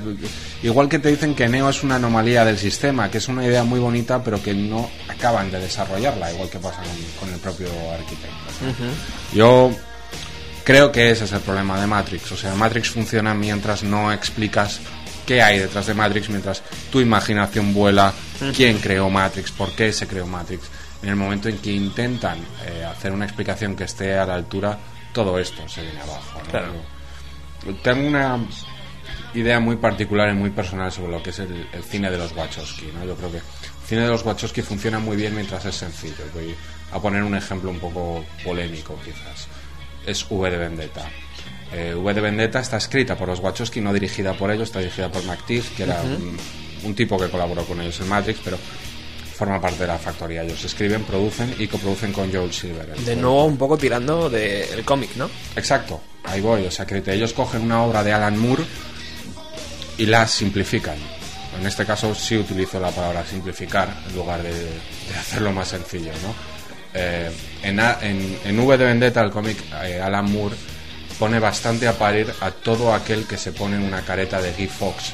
Igual que te dicen que Neo es una anomalía del sistema, que es una idea muy bonita, pero que no acaban de desarrollarla, igual que pasa con, con el propio arquitecto. Yo creo que ese es el problema de Matrix. O sea, Matrix funciona mientras no explicas qué hay detrás de Matrix, mientras tu imaginación vuela, quién creó Matrix, por qué se creó Matrix. En el momento en que intentan eh, hacer una explicación que esté a la altura, todo esto se viene abajo. ¿no? Claro. Yo tengo una idea muy particular y muy personal sobre lo que es el, el cine de los Wachowski. ¿no? Yo creo que el cine de los Wachowski funciona muy bien mientras es sencillo. Voy a poner un ejemplo un poco polémico, quizás. Es V de Vendetta. Eh, v de Vendetta está escrita por los Wachowski, no dirigida por ellos, está dirigida por McTeague, que era un, un tipo que colaboró con ellos en Matrix, pero forma parte de la factoría. Ellos escriben, producen y coproducen con Joel Silver. De nuevo un poco tirando del cómic, ¿no? Exacto, ahí voy. O sea, que ellos cogen una obra de Alan Moore y la simplifican. En este caso sí utilizo la palabra simplificar en lugar de, de hacerlo más sencillo, ¿no? Eh, en, en, en V de Vendetta, el cómic, eh, Alan Moore pone bastante a parir a todo aquel que se pone una careta de Guy Fawkes,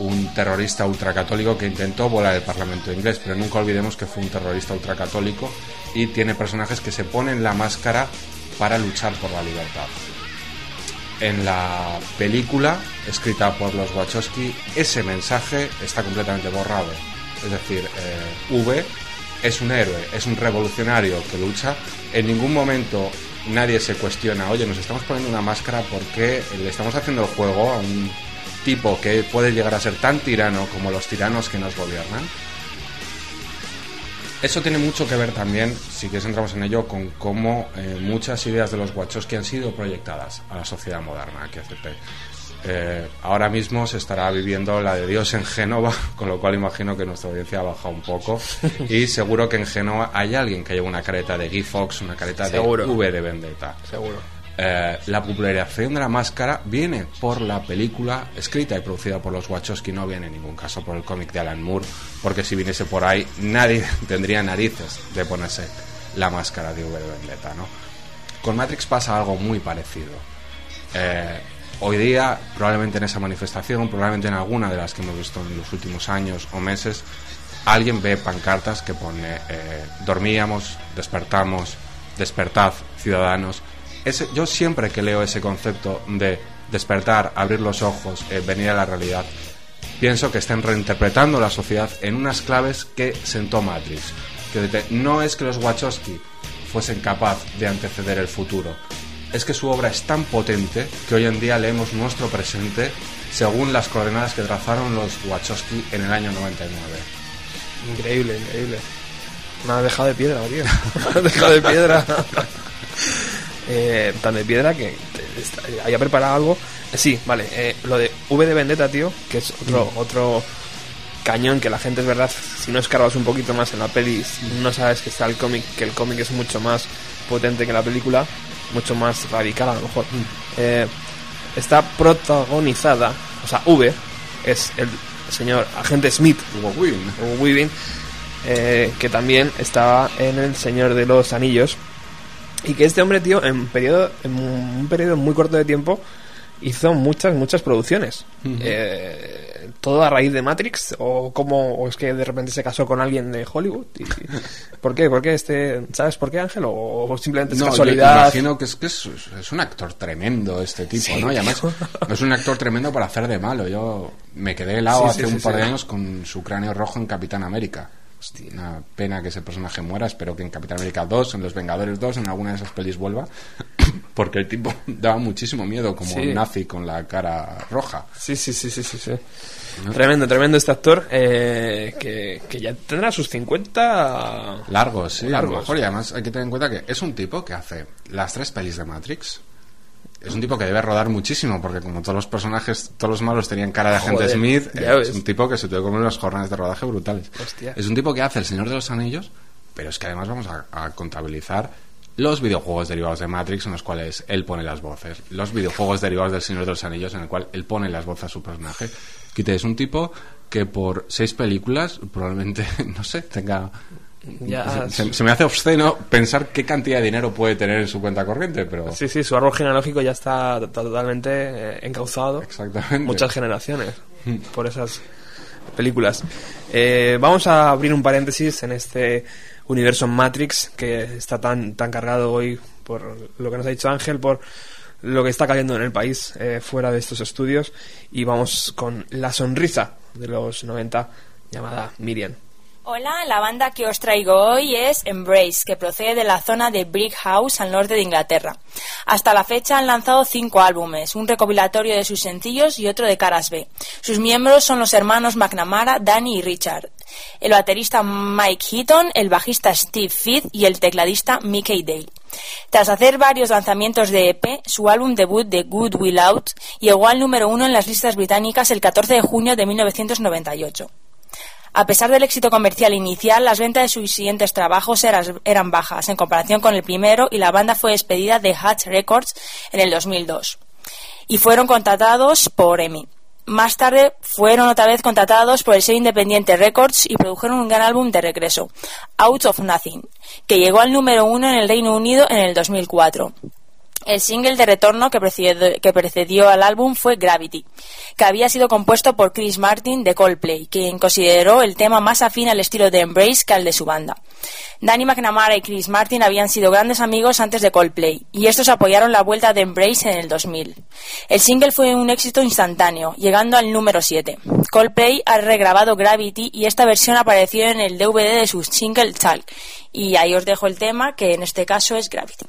un terrorista ultracatólico que intentó volar el Parlamento inglés, pero nunca olvidemos que fue un terrorista ultracatólico y tiene personajes que se ponen la máscara para luchar por la libertad. En la película, escrita por los Wachowski, ese mensaje está completamente borrado. Es decir, eh, V es un héroe, es un revolucionario que lucha. En ningún momento nadie se cuestiona, oye, nos estamos poniendo una máscara porque le estamos haciendo el juego a un tipo que puede llegar a ser tan tirano como los tiranos que nos gobiernan. Eso tiene mucho que ver también, si quieres entramos en ello, con cómo eh, muchas ideas de los Wachowski han sido proyectadas a la sociedad moderna. Que Eh, ahora mismo se estará viviendo la de Dios en Génova, [LAUGHS] con lo cual imagino que nuestra audiencia ha bajado un poco. Y seguro que en Génova hay alguien que lleva una careta de Guy Fox, una careta Seguro. de V de Vendetta. Seguro. Eh, la popularización de la máscara viene por la película escrita y producida por los Wachowski, no viene en ningún caso por el cómic de Alan Moore, porque si viniese por ahí nadie [LAUGHS] tendría narices de ponerse la máscara de V de Vendetta, ¿no? Con Matrix pasa algo muy parecido. Eh, hoy día, probablemente en esa manifestación, probablemente en alguna de las que hemos visto en los últimos años o meses, alguien ve pancartas que pone eh, dormíamos, despertamos, despertad, ciudadanos. Ese, yo siempre que leo ese concepto de despertar, abrir los ojos, eh, venir a la realidad, pienso que están reinterpretando la sociedad en unas claves que sentó Matrix. Que no es que los Wachowski fuesen capaz de anteceder el futuro, es que su obra es tan potente que hoy en día leemos nuestro presente según las coordenadas que trazaron los Wachowski en el año 99. Increíble, increíble. Una dejado de piedra, tío. [LAUGHS] Una dejado de piedra. [LAUGHS] eh, tan de piedra que había preparado algo. Eh, sí, vale. eh, lo de V de Vendetta, tío, que es otro, otro cañón que la gente es verdad, si no escarbas un poquito más en la peli, no sabes que está el cómic, que el cómic es mucho más potente que la película, mucho más radical a lo mejor. Eh, está protagonizada, o sea, V es el señor agente Smith, Weaving, eh, que también estaba en El Señor de los Anillos. Y que este hombre, tío, en, periodo, en un periodo muy corto de tiempo, hizo muchas, muchas producciones. Eh, todo a raíz de Matrix, o como o es que de repente se casó con alguien de Hollywood. Y, [LAUGHS] ¿Por qué? ¿Por qué este, ¿Sabes por qué, Ángel? ¿O, o simplemente es No, yo casualidad? imagino que es que es, es un actor tremendo este tipo, Sí, ¿no? Y además es un actor tremendo para hacer de malo. Yo me quedé helado Sí, hace sí, un par de años con su cráneo rojo en Capitán América. Una pena que ese personaje muera. Espero que en Capitán América 2, en Los Vengadores 2, en alguna de esas pelis vuelva. [COUGHS] Porque el tipo [LAUGHS] daba muchísimo miedo como Sí. un nazi con la cara roja. Sí, sí, sí, sí, sí. sí. Tremendo, tremendo este actor eh, que, que ya tendrá sus 50... Largos, sí, a lo Largos. mejor. Y además hay que tener en cuenta que es un tipo que hace las tres pelis de Matrix. Es un tipo que debe rodar muchísimo, porque como todos los personajes, todos los malos tenían cara de agente Smith, eh, es un tipo que se tuvo que comer unas jornadas de rodaje brutales. Hostia. Es un tipo que hace El Señor de los Anillos, pero es que además vamos a, a contabilizar los videojuegos derivados de Matrix en los cuales él pone las voces, los videojuegos derivados del Señor de los Anillos en el cual él pone las voces a su personaje. Quite, es un tipo que por seis películas probablemente, [LAUGHS] no sé, tenga Ya, se, se me hace obsceno pensar qué cantidad de dinero puede tener en su cuenta corriente, pero Sí, sí, su árbol genealógico ya está to- totalmente eh, encauzado. exactamente. Muchas generaciones por esas películas. Eh, vamos a abrir un paréntesis en este universo Matrix que está tan, tan cargado hoy por lo que nos ha dicho Ángel, por lo que está cayendo en el país eh, fuera de estos estudios. Y vamos con la sonrisa de los 90 llamada Miriam. Hola, la banda que os traigo hoy es Embrace, que procede de la zona de Brick House al norte de Inglaterra. Hasta la fecha han lanzado cinco álbumes, un recopilatorio de sus sencillos y otro de caras B. Sus miembros son los hermanos McNamara, Danny y Richard. El baterista Mike Heaton, el bajista Steve Fitt y el tecladista Mickey Dale. Tras hacer varios lanzamientos de EP, su álbum debut de Good Will Out llegó al número uno en las listas británicas el 14 de junio de 1998. A pesar del éxito comercial inicial, las ventas de sus siguientes trabajos eran bajas en comparación con el primero y la banda fue despedida de Hatch Records en el 2002 y fueron contratados por EMI. Más tarde fueron otra vez contratados por el sello independiente Records y produjeron un gran álbum de regreso, Out of Nothing, que llegó al número uno en el Reino Unido en el 2004. El single de retorno que precedió, que precedió al álbum fue Gravity, que había sido compuesto por Chris Martin de Coldplay, quien consideró el tema más afín al estilo de Embrace que al de su banda. Danny McNamara y Chris Martin habían sido grandes amigos antes de Coldplay, y estos apoyaron la vuelta de Embrace en el 2000. El single fue un éxito instantáneo, llegando al número 7. Coldplay ha regrabado Gravity y esta versión apareció en el DVD de su single Talk. Y ahí os dejo el tema, que en este caso es Gravity.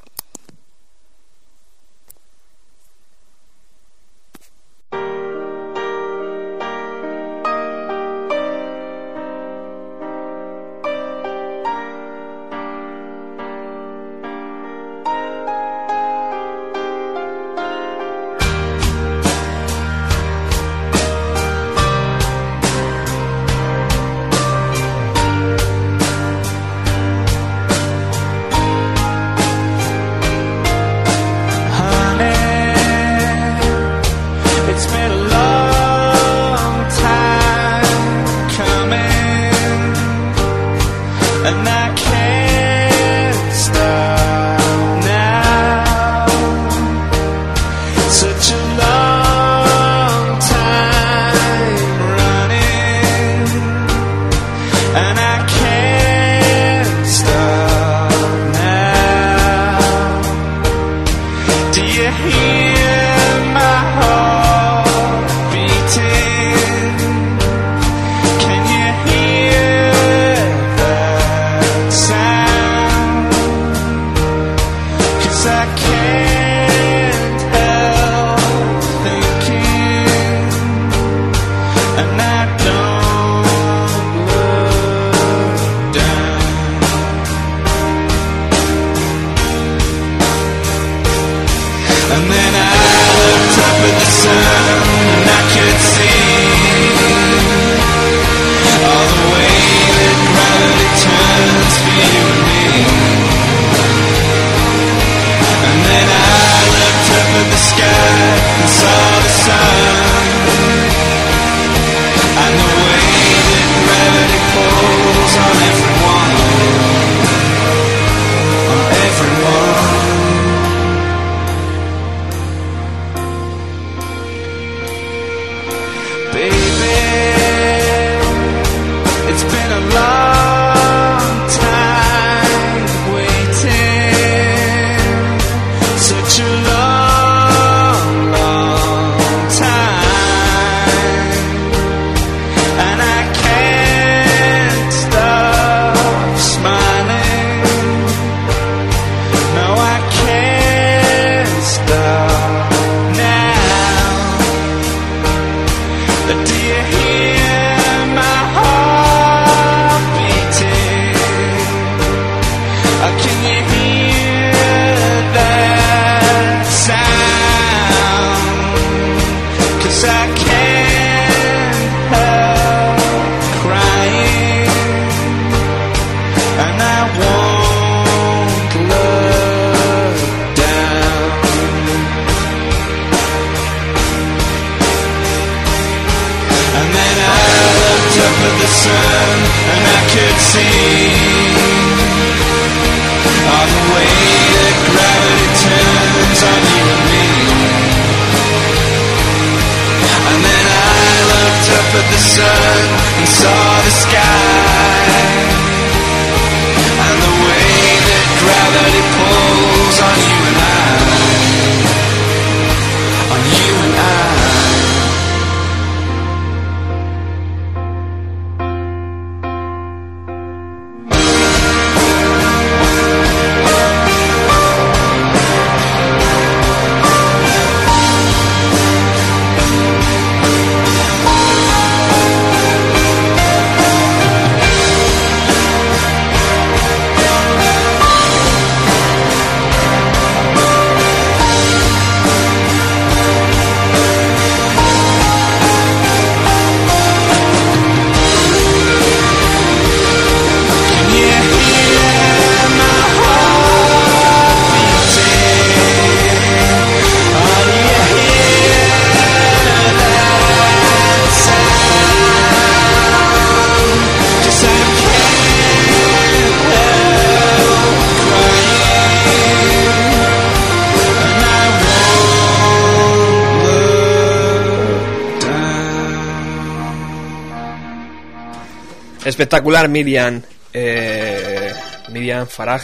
Espectacular Miriam. Eh, Miriam Farag.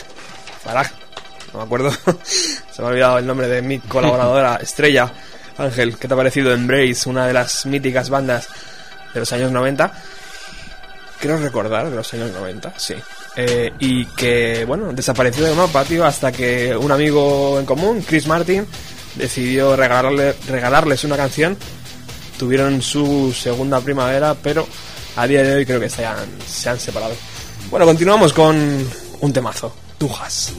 Farag. No me acuerdo. [LAUGHS] Se me ha olvidado el nombre de mi colaboradora [LAUGHS] estrella. Ángel, ¿qué te ha parecido Embrace? Una de las míticas bandas de los años 90. Creo recordar, de los años 90, sí. Eh, y que, bueno, desapareció del mapa, tío, hasta que un amigo en común, Chris Martin, decidió regalarle, regalarles una canción. Tuvieron su segunda primavera, pero a día de hoy creo que se han, se han separado. Bueno, continuamos con un temazo. Tujas.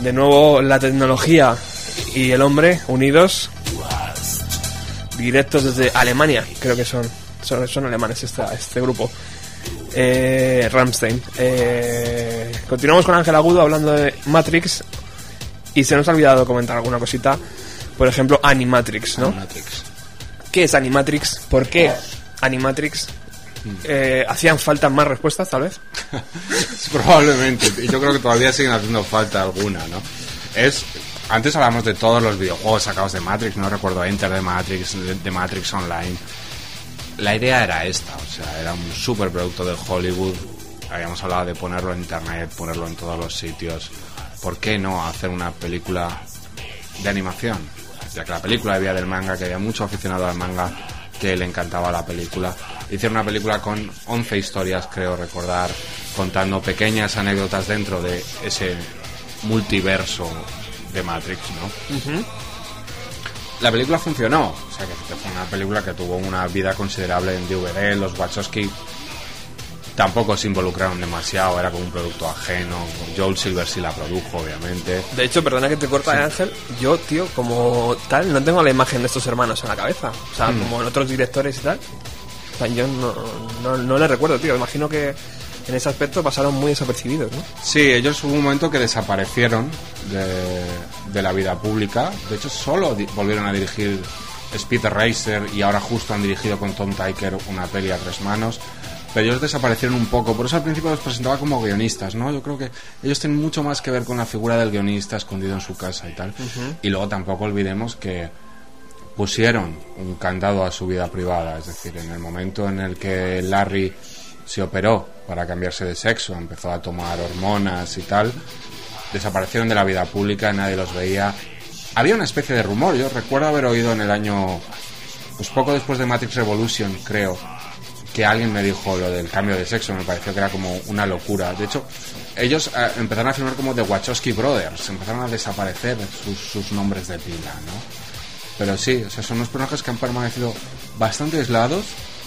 De nuevo la tecnología y el hombre unidos. Directos desde Alemania, creo que son. Son, son alemanes esta- este grupo. Eh, Ramstein. Eh, continuamos con Ángel Agudo hablando de Matrix. Y se nos ha olvidado comentar alguna cosita. Por ejemplo, Animatrix, ¿no? ¿Qué es Animatrix? ¿Por qué Animatrix? Eh, ¿Hacían falta más respuestas, tal vez? [LAUGHS] Probablemente. Y yo creo que todavía siguen haciendo falta alguna, ¿no? Es. Antes hablamos de todos los videojuegos sacados de Matrix, no recuerdo Enter de Matrix, de, Matrix Online. La idea era esta, o sea, era un superproducto de Hollywood. Habíamos hablado de ponerlo en internet, ponerlo en todos los sitios. ¿Por qué no hacer una película de animación? Ya que la película había del manga, que había mucho aficionado al manga que le encantaba la película. Hicieron una película con 11 historias, creo recordar, contando pequeñas anécdotas dentro de ese multiverso de Matrix, ¿no? La película funcionó, o sea que fue una película que tuvo una vida considerable en DVD, los Wachowski tampoco se involucraron demasiado, era como un producto ajeno, Joel Silver sí la produjo, obviamente. De hecho, perdona que te corta, eh, Ángel. Yo, tío, como tal, no tengo la imagen de estos hermanos en la cabeza. O sea, Mm. como en otros directores y tal. O sea, yo no, no, no le recuerdo, tío. Imagino que en ese aspecto pasaron muy desapercibidos, ¿no? Sí, ellos hubo un momento que desaparecieron de, de la vida pública. De hecho, solo volvieron a dirigir Speed Racer y ahora justo han dirigido con Tom Tyker una peli a tres manos. Pero ellos desaparecieron un poco, por eso al principio los presentaba como guionistas, ¿no? Yo creo que ellos tienen mucho más que ver con la figura del guionista escondido en su casa y tal. Y luego tampoco olvidemos que pusieron un candado a su vida privada, es decir, en el momento en el que Larry se operó para cambiarse de sexo, empezó a tomar hormonas y tal, desaparecieron de la vida pública, nadie los veía. Había una especie de rumor, yo recuerdo haber oído en el año, pues poco después de Matrix Revolution, creo, que alguien me dijo lo del cambio de sexo, me pareció que era como una locura. De hecho, ellos eh, empezaron a firmar como The Wachowski Brothers, empezaron a desaparecer sus, sus nombres de pila, ¿no? Pero sí, o sea, son unos personajes que han permanecido bastante aislados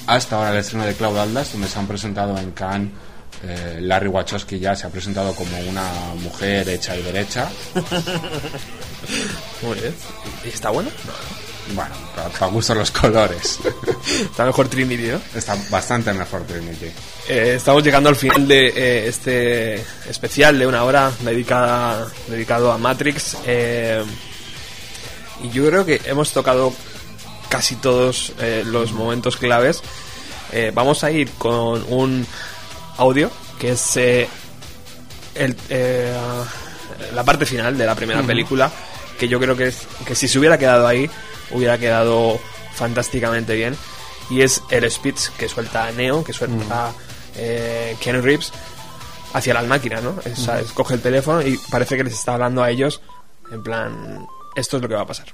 hasta ahora el estreno de Cloud Atlas, donde se han presentado en Cannes. eh, Larry Wachowski ya se ha presentado como una mujer hecha y derecha. [LAUGHS] Muy bien. ¿Y está bueno? Bueno, para, gusto los colores. [LAUGHS] Está mejor Trinity, ¿no? Está bastante mejor Trinity. Eh, estamos llegando al final de eh, este especial de una hora dedicada dedicado a Matrix. eh, y yo creo que hemos tocado casi todos los momentos claves. Vamos a ir con un audio que es eh, el, la parte final de la primera película, que yo creo que, es, que si se hubiera quedado ahí, hubiera quedado fantásticamente bien. Y es el speech que suelta Neo, que suelta eh, Keanu Reeves hacia las máquinas, ¿no? Es- Ujú. es- coge el teléfono y parece que les está hablando a ellos en plan, esto es lo que va a pasar.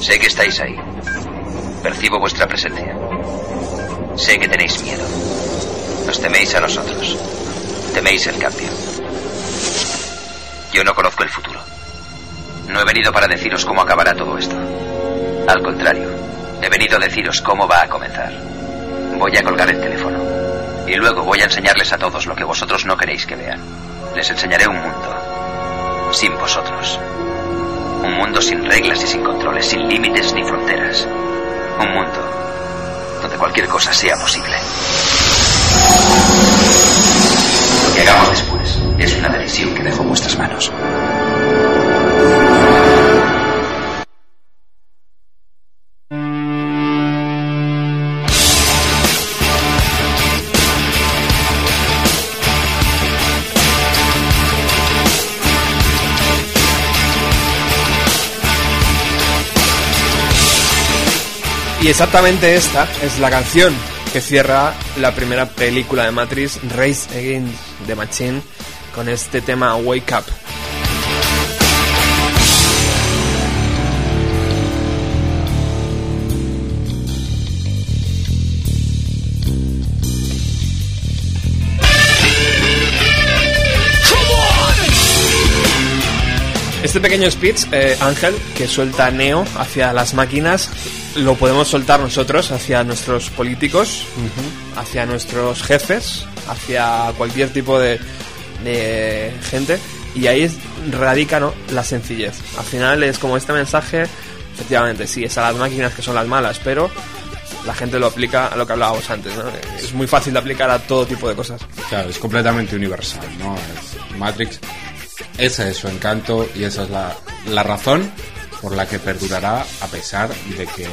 Sé que estáis ahí. Percibo vuestra presencia. Sé que tenéis miedo. Nos teméis a nosotros. Teméis el cambio. Yo no conozco el futuro. No he venido para deciros cómo acabará todo esto. Al contrario, he venido a deciros cómo va a comenzar. Voy a colgar el teléfono. Y luego voy a enseñarles a todos lo que vosotros no queréis que vean. Les enseñaré un mundo. Sin vosotros. Un mundo sin reglas y sin controles, sin límites ni fronteras. Un mundo donde cualquier cosa sea posible. Lo que hagamos después es una decisión que dejo en vuestras manos. Y exactamente esta es la canción que cierra la primera película de Matrix, Race Against the Machine, con este tema Wake Up. Este pequeño speech, eh, Ángel, que suelta Neo hacia las máquinas, lo podemos soltar nosotros hacia nuestros políticos, hacia nuestros jefes, hacia cualquier tipo de, de gente, y ahí radica ¿no? la sencillez. Al final es como este mensaje, efectivamente, sí, es a las máquinas que son las malas, pero la gente lo aplica a lo que hablábamos antes, ¿no? Es muy fácil de aplicar a todo tipo de cosas. Claro, es completamente universal, ¿no? Matrix, ese es su encanto y esa es la, la razón por la que perdurará a pesar de que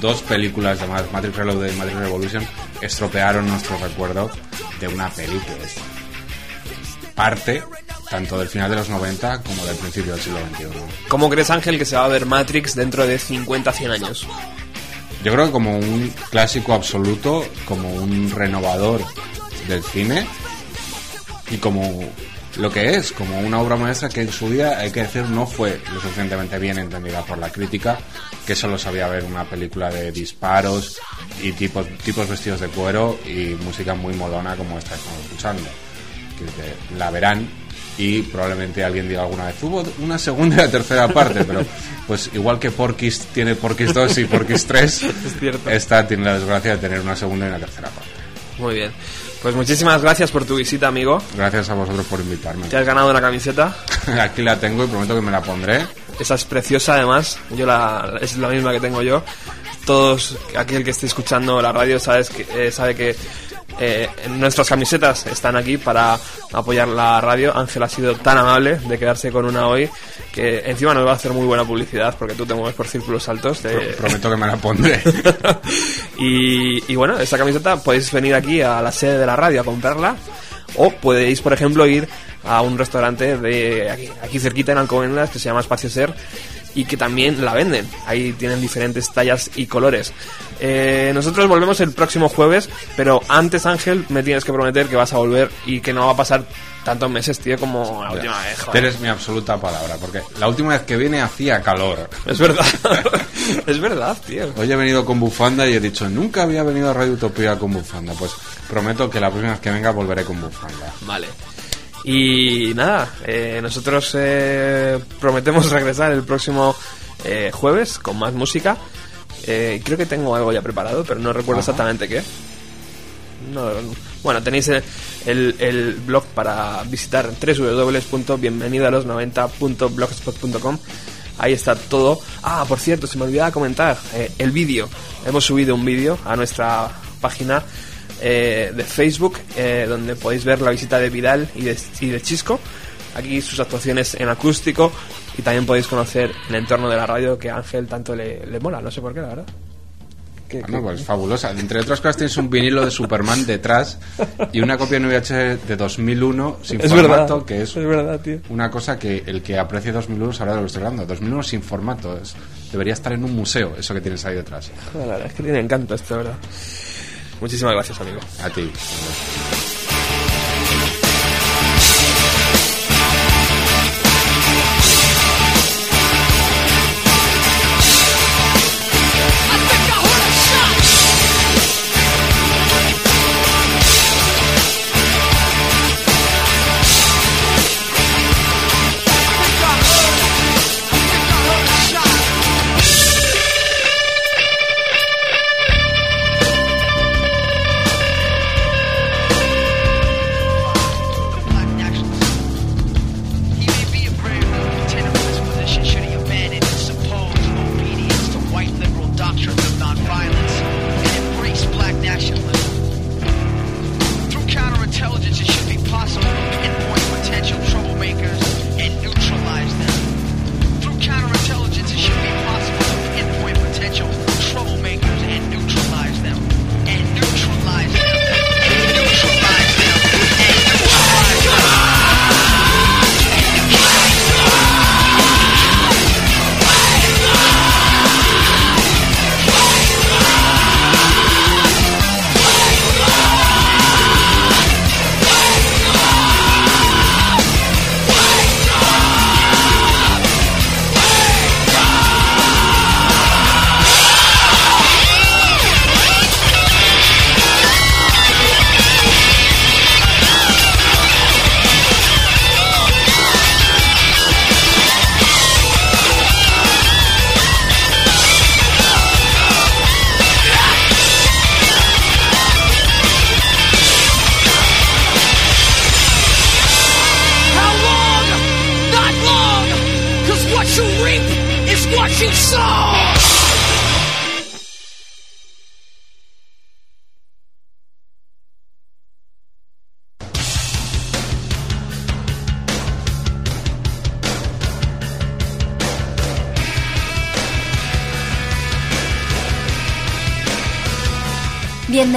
dos películas llamadas Matrix Reloaded y Matrix Revolution estropearon nuestro recuerdo de una película. Parte tanto del final de los 90 como del principio del siglo XXI. ¿Cómo crees, Ángel, que se va a ver Matrix dentro de 50, 100 años? Yo creo que como un clásico absoluto, como un renovador del cine y como lo que es, como una obra maestra que en su día, hay que decir, no fue lo suficientemente bien entendida por la crítica, que solo sabía ver una película de disparos y tipos, tipos vestidos de cuero y música muy molona como esta que estamos escuchando. Que la verán y probablemente alguien diga alguna vez, hubo una segunda y una tercera parte, pero pues igual que Porky's tiene Porky's 2 y Porky's 3, [LAUGHS] cierto. esta tiene la desgracia de tener una segunda y una tercera parte. Muy bien. Pues muchísimas gracias por tu visita, amigo. Gracias a vosotros por invitarme. Te has ganado una camiseta. [LAUGHS] Aquí la tengo y prometo que me la pondré. Esa es preciosa, además. Yo la, es la misma que tengo yo. Todos, aquel que esté escuchando la radio, sabes que, eh, sabe que eh, nuestras camisetas están aquí para apoyar la radio. Ángel ha sido tan amable de quedarse con una hoy que encima nos va a hacer muy buena publicidad porque tú te mueves por círculos altos. Pro- prometo que me la [LAUGHS] pondré. y, y bueno, esta camiseta podéis venir aquí a la sede de la radio a comprarla. O podéis, por ejemplo, ir a un restaurante de aquí, aquí cerquita en Alcobendas que se llama Espacio Ser y que también la venden. Ahí tienen diferentes tallas y colores. Eh, nosotros volvemos el próximo jueves, pero antes, Ángel, me tienes que prometer que vas a volver y que no va a pasar tantos meses, tío, como la última vez. joder. Eres mi absoluta palabra, porque la última vez que vine hacía calor. [LAUGHS] Es verdad. [LAUGHS] es verdad, tío. Hoy he venido con bufanda y he dicho, nunca había venido a Radio Utopía con bufanda. Pues prometo que la próxima vez que venga volveré con bufanda. Vale. Y nada, eh, nosotros eh, prometemos [LAUGHS] regresar el próximo eh, jueves con más música. Eh, creo que tengo algo ya preparado, pero no recuerdo Ajá. exactamente qué. No, bueno, tenéis el, el- el blog para visitar www.bienvenidalos90.blogspot.com. Ahí está todo. Ah, por cierto, se me olvidaba comentar eh, el vídeo. Hemos subido un vídeo a nuestra página eh, de Facebook eh, donde podéis ver la visita de Vidal y de, y de Chisco aquí sus actuaciones en acústico y también podéis conocer el entorno de la radio que a Ángel tanto le, le mola, no sé por qué, la verdad. Que- Bueno, que- pues fabulosa. Entre otras cosas tienes un vinilo de Superman detrás y una copia en VHS de 2001 sin Es formato, verdad, que es, es verdad, tío. una cosa que el que aprecie 2001 sabrá de lo que estoy hablando. 2001 sin formato. es- debería estar en un museo, eso que tienes ahí detrás. Joder, la verdad es que tiene encanto esto, verdad. Muchísimas gracias, amigo. A ti.